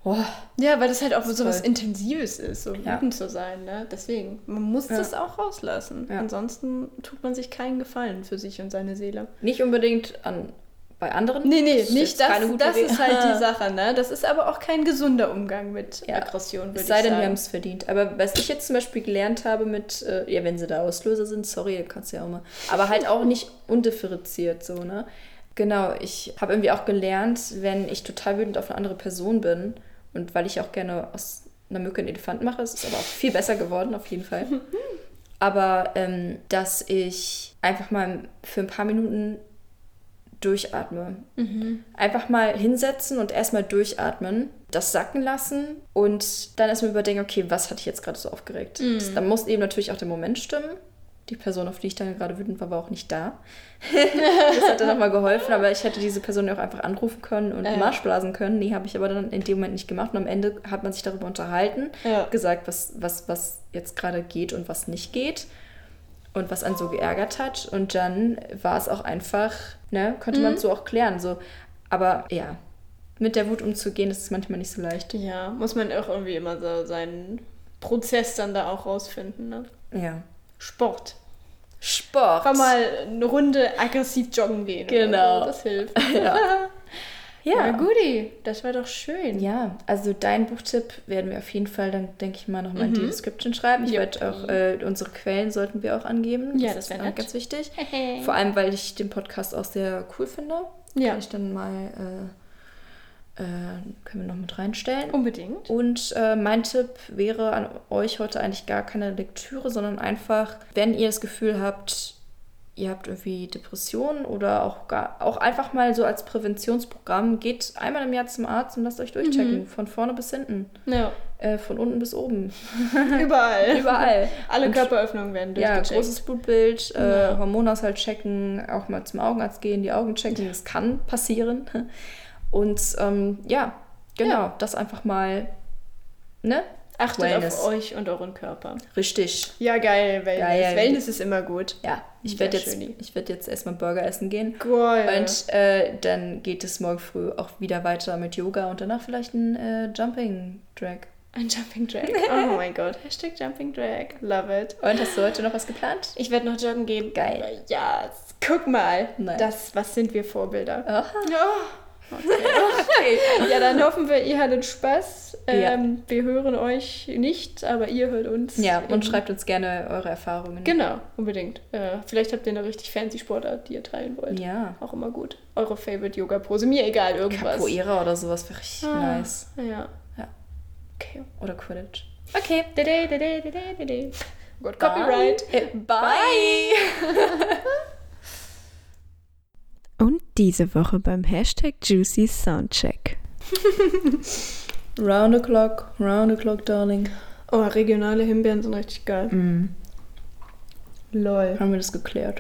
Oh, Ja, weil das halt auch Das so was. Intensives ist, so Ja. wütend zu sein. Ne? Deswegen, man muss Ja. das auch rauslassen. Ja. Ansonsten tut man sich keinen Gefallen für sich und seine Seele. nicht unbedingt an, bei anderen. Nee, nee, ist nicht das. Das Idee. ist halt die Sache, ne? Das ist aber auch kein gesunder Umgang mit Ja. Aggression, würde Es ich sei denn, sagen. wir haben es verdient. Aber was ich jetzt zum Beispiel gelernt habe mit, äh, ja, wenn sie da Auslöser sind, sorry, kannst du ja auch mal. Aber halt auch nicht undifferenziert so, ne? Genau, ich habe irgendwie auch gelernt, wenn ich total wütend auf eine andere Person bin und weil ich auch gerne aus einer Mücke einen Elefant mache, es ist aber auch viel besser geworden, auf jeden Fall. Aber ähm, dass ich einfach mal für ein paar Minuten durchatme. Einfach mal hinsetzen und erstmal durchatmen, das sacken lassen und dann erstmal überdenken, okay, was hat ich jetzt gerade so aufgeregt? Das, dann muss eben natürlich auch der Moment stimmen. Die Person, auf die ich dann gerade wütend war, war auch nicht da. das hat dann nochmal geholfen, aber ich hätte diese Person ja auch einfach anrufen können und Ja. Marsch blasen können. Nee, habe ich aber dann in dem Moment nicht gemacht. Und am Ende hat man sich darüber unterhalten, Ja. gesagt, was, was, was jetzt gerade geht und was nicht geht und was einen so geärgert hat. Und dann war es auch einfach, ne, konnte man so auch klären. So. Aber ja, mit der Wut umzugehen, das ist manchmal nicht so leicht. Ja, muss man auch irgendwie immer so seinen Prozess dann da auch rausfinden, ne? Ja. Sport. Sport. Kann mal eine Runde aggressiv joggen gehen. Genau. so, Das hilft. Ja. Ja, Ja. guti. Das war doch schön. Ja, also dein Buchtipp werden wir auf jeden Fall dann, denke ich mal, nochmal in die Description schreiben. Ich werde auch, äh, unsere Quellen sollten wir auch angeben. Ja, das ist wär äh, nett. ganz wichtig. Vor allem, weil ich den Podcast auch sehr cool finde. Ja. Kann ich dann mal, äh, äh, können wir noch mit reinstellen. Unbedingt. Und äh, mein Tipp wäre an euch heute eigentlich gar keine Lektüre, sondern einfach, wenn ihr das Gefühl habt, ihr habt irgendwie Depressionen oder auch, gar, auch einfach mal so als Präventionsprogramm, geht einmal im Jahr zum Arzt und lasst euch durchchecken, von vorne bis hinten, Ja. äh, von unten bis oben, Überall. überall. Alle Und- Körperöffnungen werden Ja, durchgecheckt. großes Blutbild, äh, Ja. Hormonhaushalt checken, auch mal zum Augenarzt gehen, die Augen checken, das kann passieren. Und ähm, ja, genau, Ja. das einfach mal, ne? Achtet Wellness. auf euch und euren Körper. Richtig. Ja, geil, Wellness. Geil. Wellness ist immer gut. Ja, ich werde jetzt, ich werd jetzt erstmal Burger essen gehen. Cool. Und äh, dann geht es morgen früh auch wieder weiter mit Yoga und danach vielleicht ein äh, Jumping Drag. Ein Jumping Drag. Oh mein Gott. Hashtag Jumping Drag. Love it. Und hast du heute noch was geplant? Ich werde noch joggen gehen. Geil. Ja, guck mal. Nice. Das, was sind wir Vorbilder? Aha. Ja. Okay. ja, dann hoffen wir, ihr hattet Spaß. Ja. Ähm, Wir hören euch nicht, aber ihr hört uns. Ja, und schreibt uns gerne eure Erfahrungen. Genau, unbedingt. Äh, vielleicht habt ihr eine richtig fancy Sportart, die ihr teilen wollt. Ja. Auch immer gut. Eure Favorite Yoga-Pose. Mir egal, irgendwas. Capoeira oder sowas wäre richtig Ah, nice. Ja. Ja. Okay. Oder Quidditch. Okay. Dede, dede, dede, dede. Gott, Copyright. Äh, Bye. Diese Woche beim Hashtag Juicy Soundcheck. Round the clock, round the clock, darling. Oh, regionale Himbeeren sind richtig geil. Mhm. Lol. Haben wir das geklärt?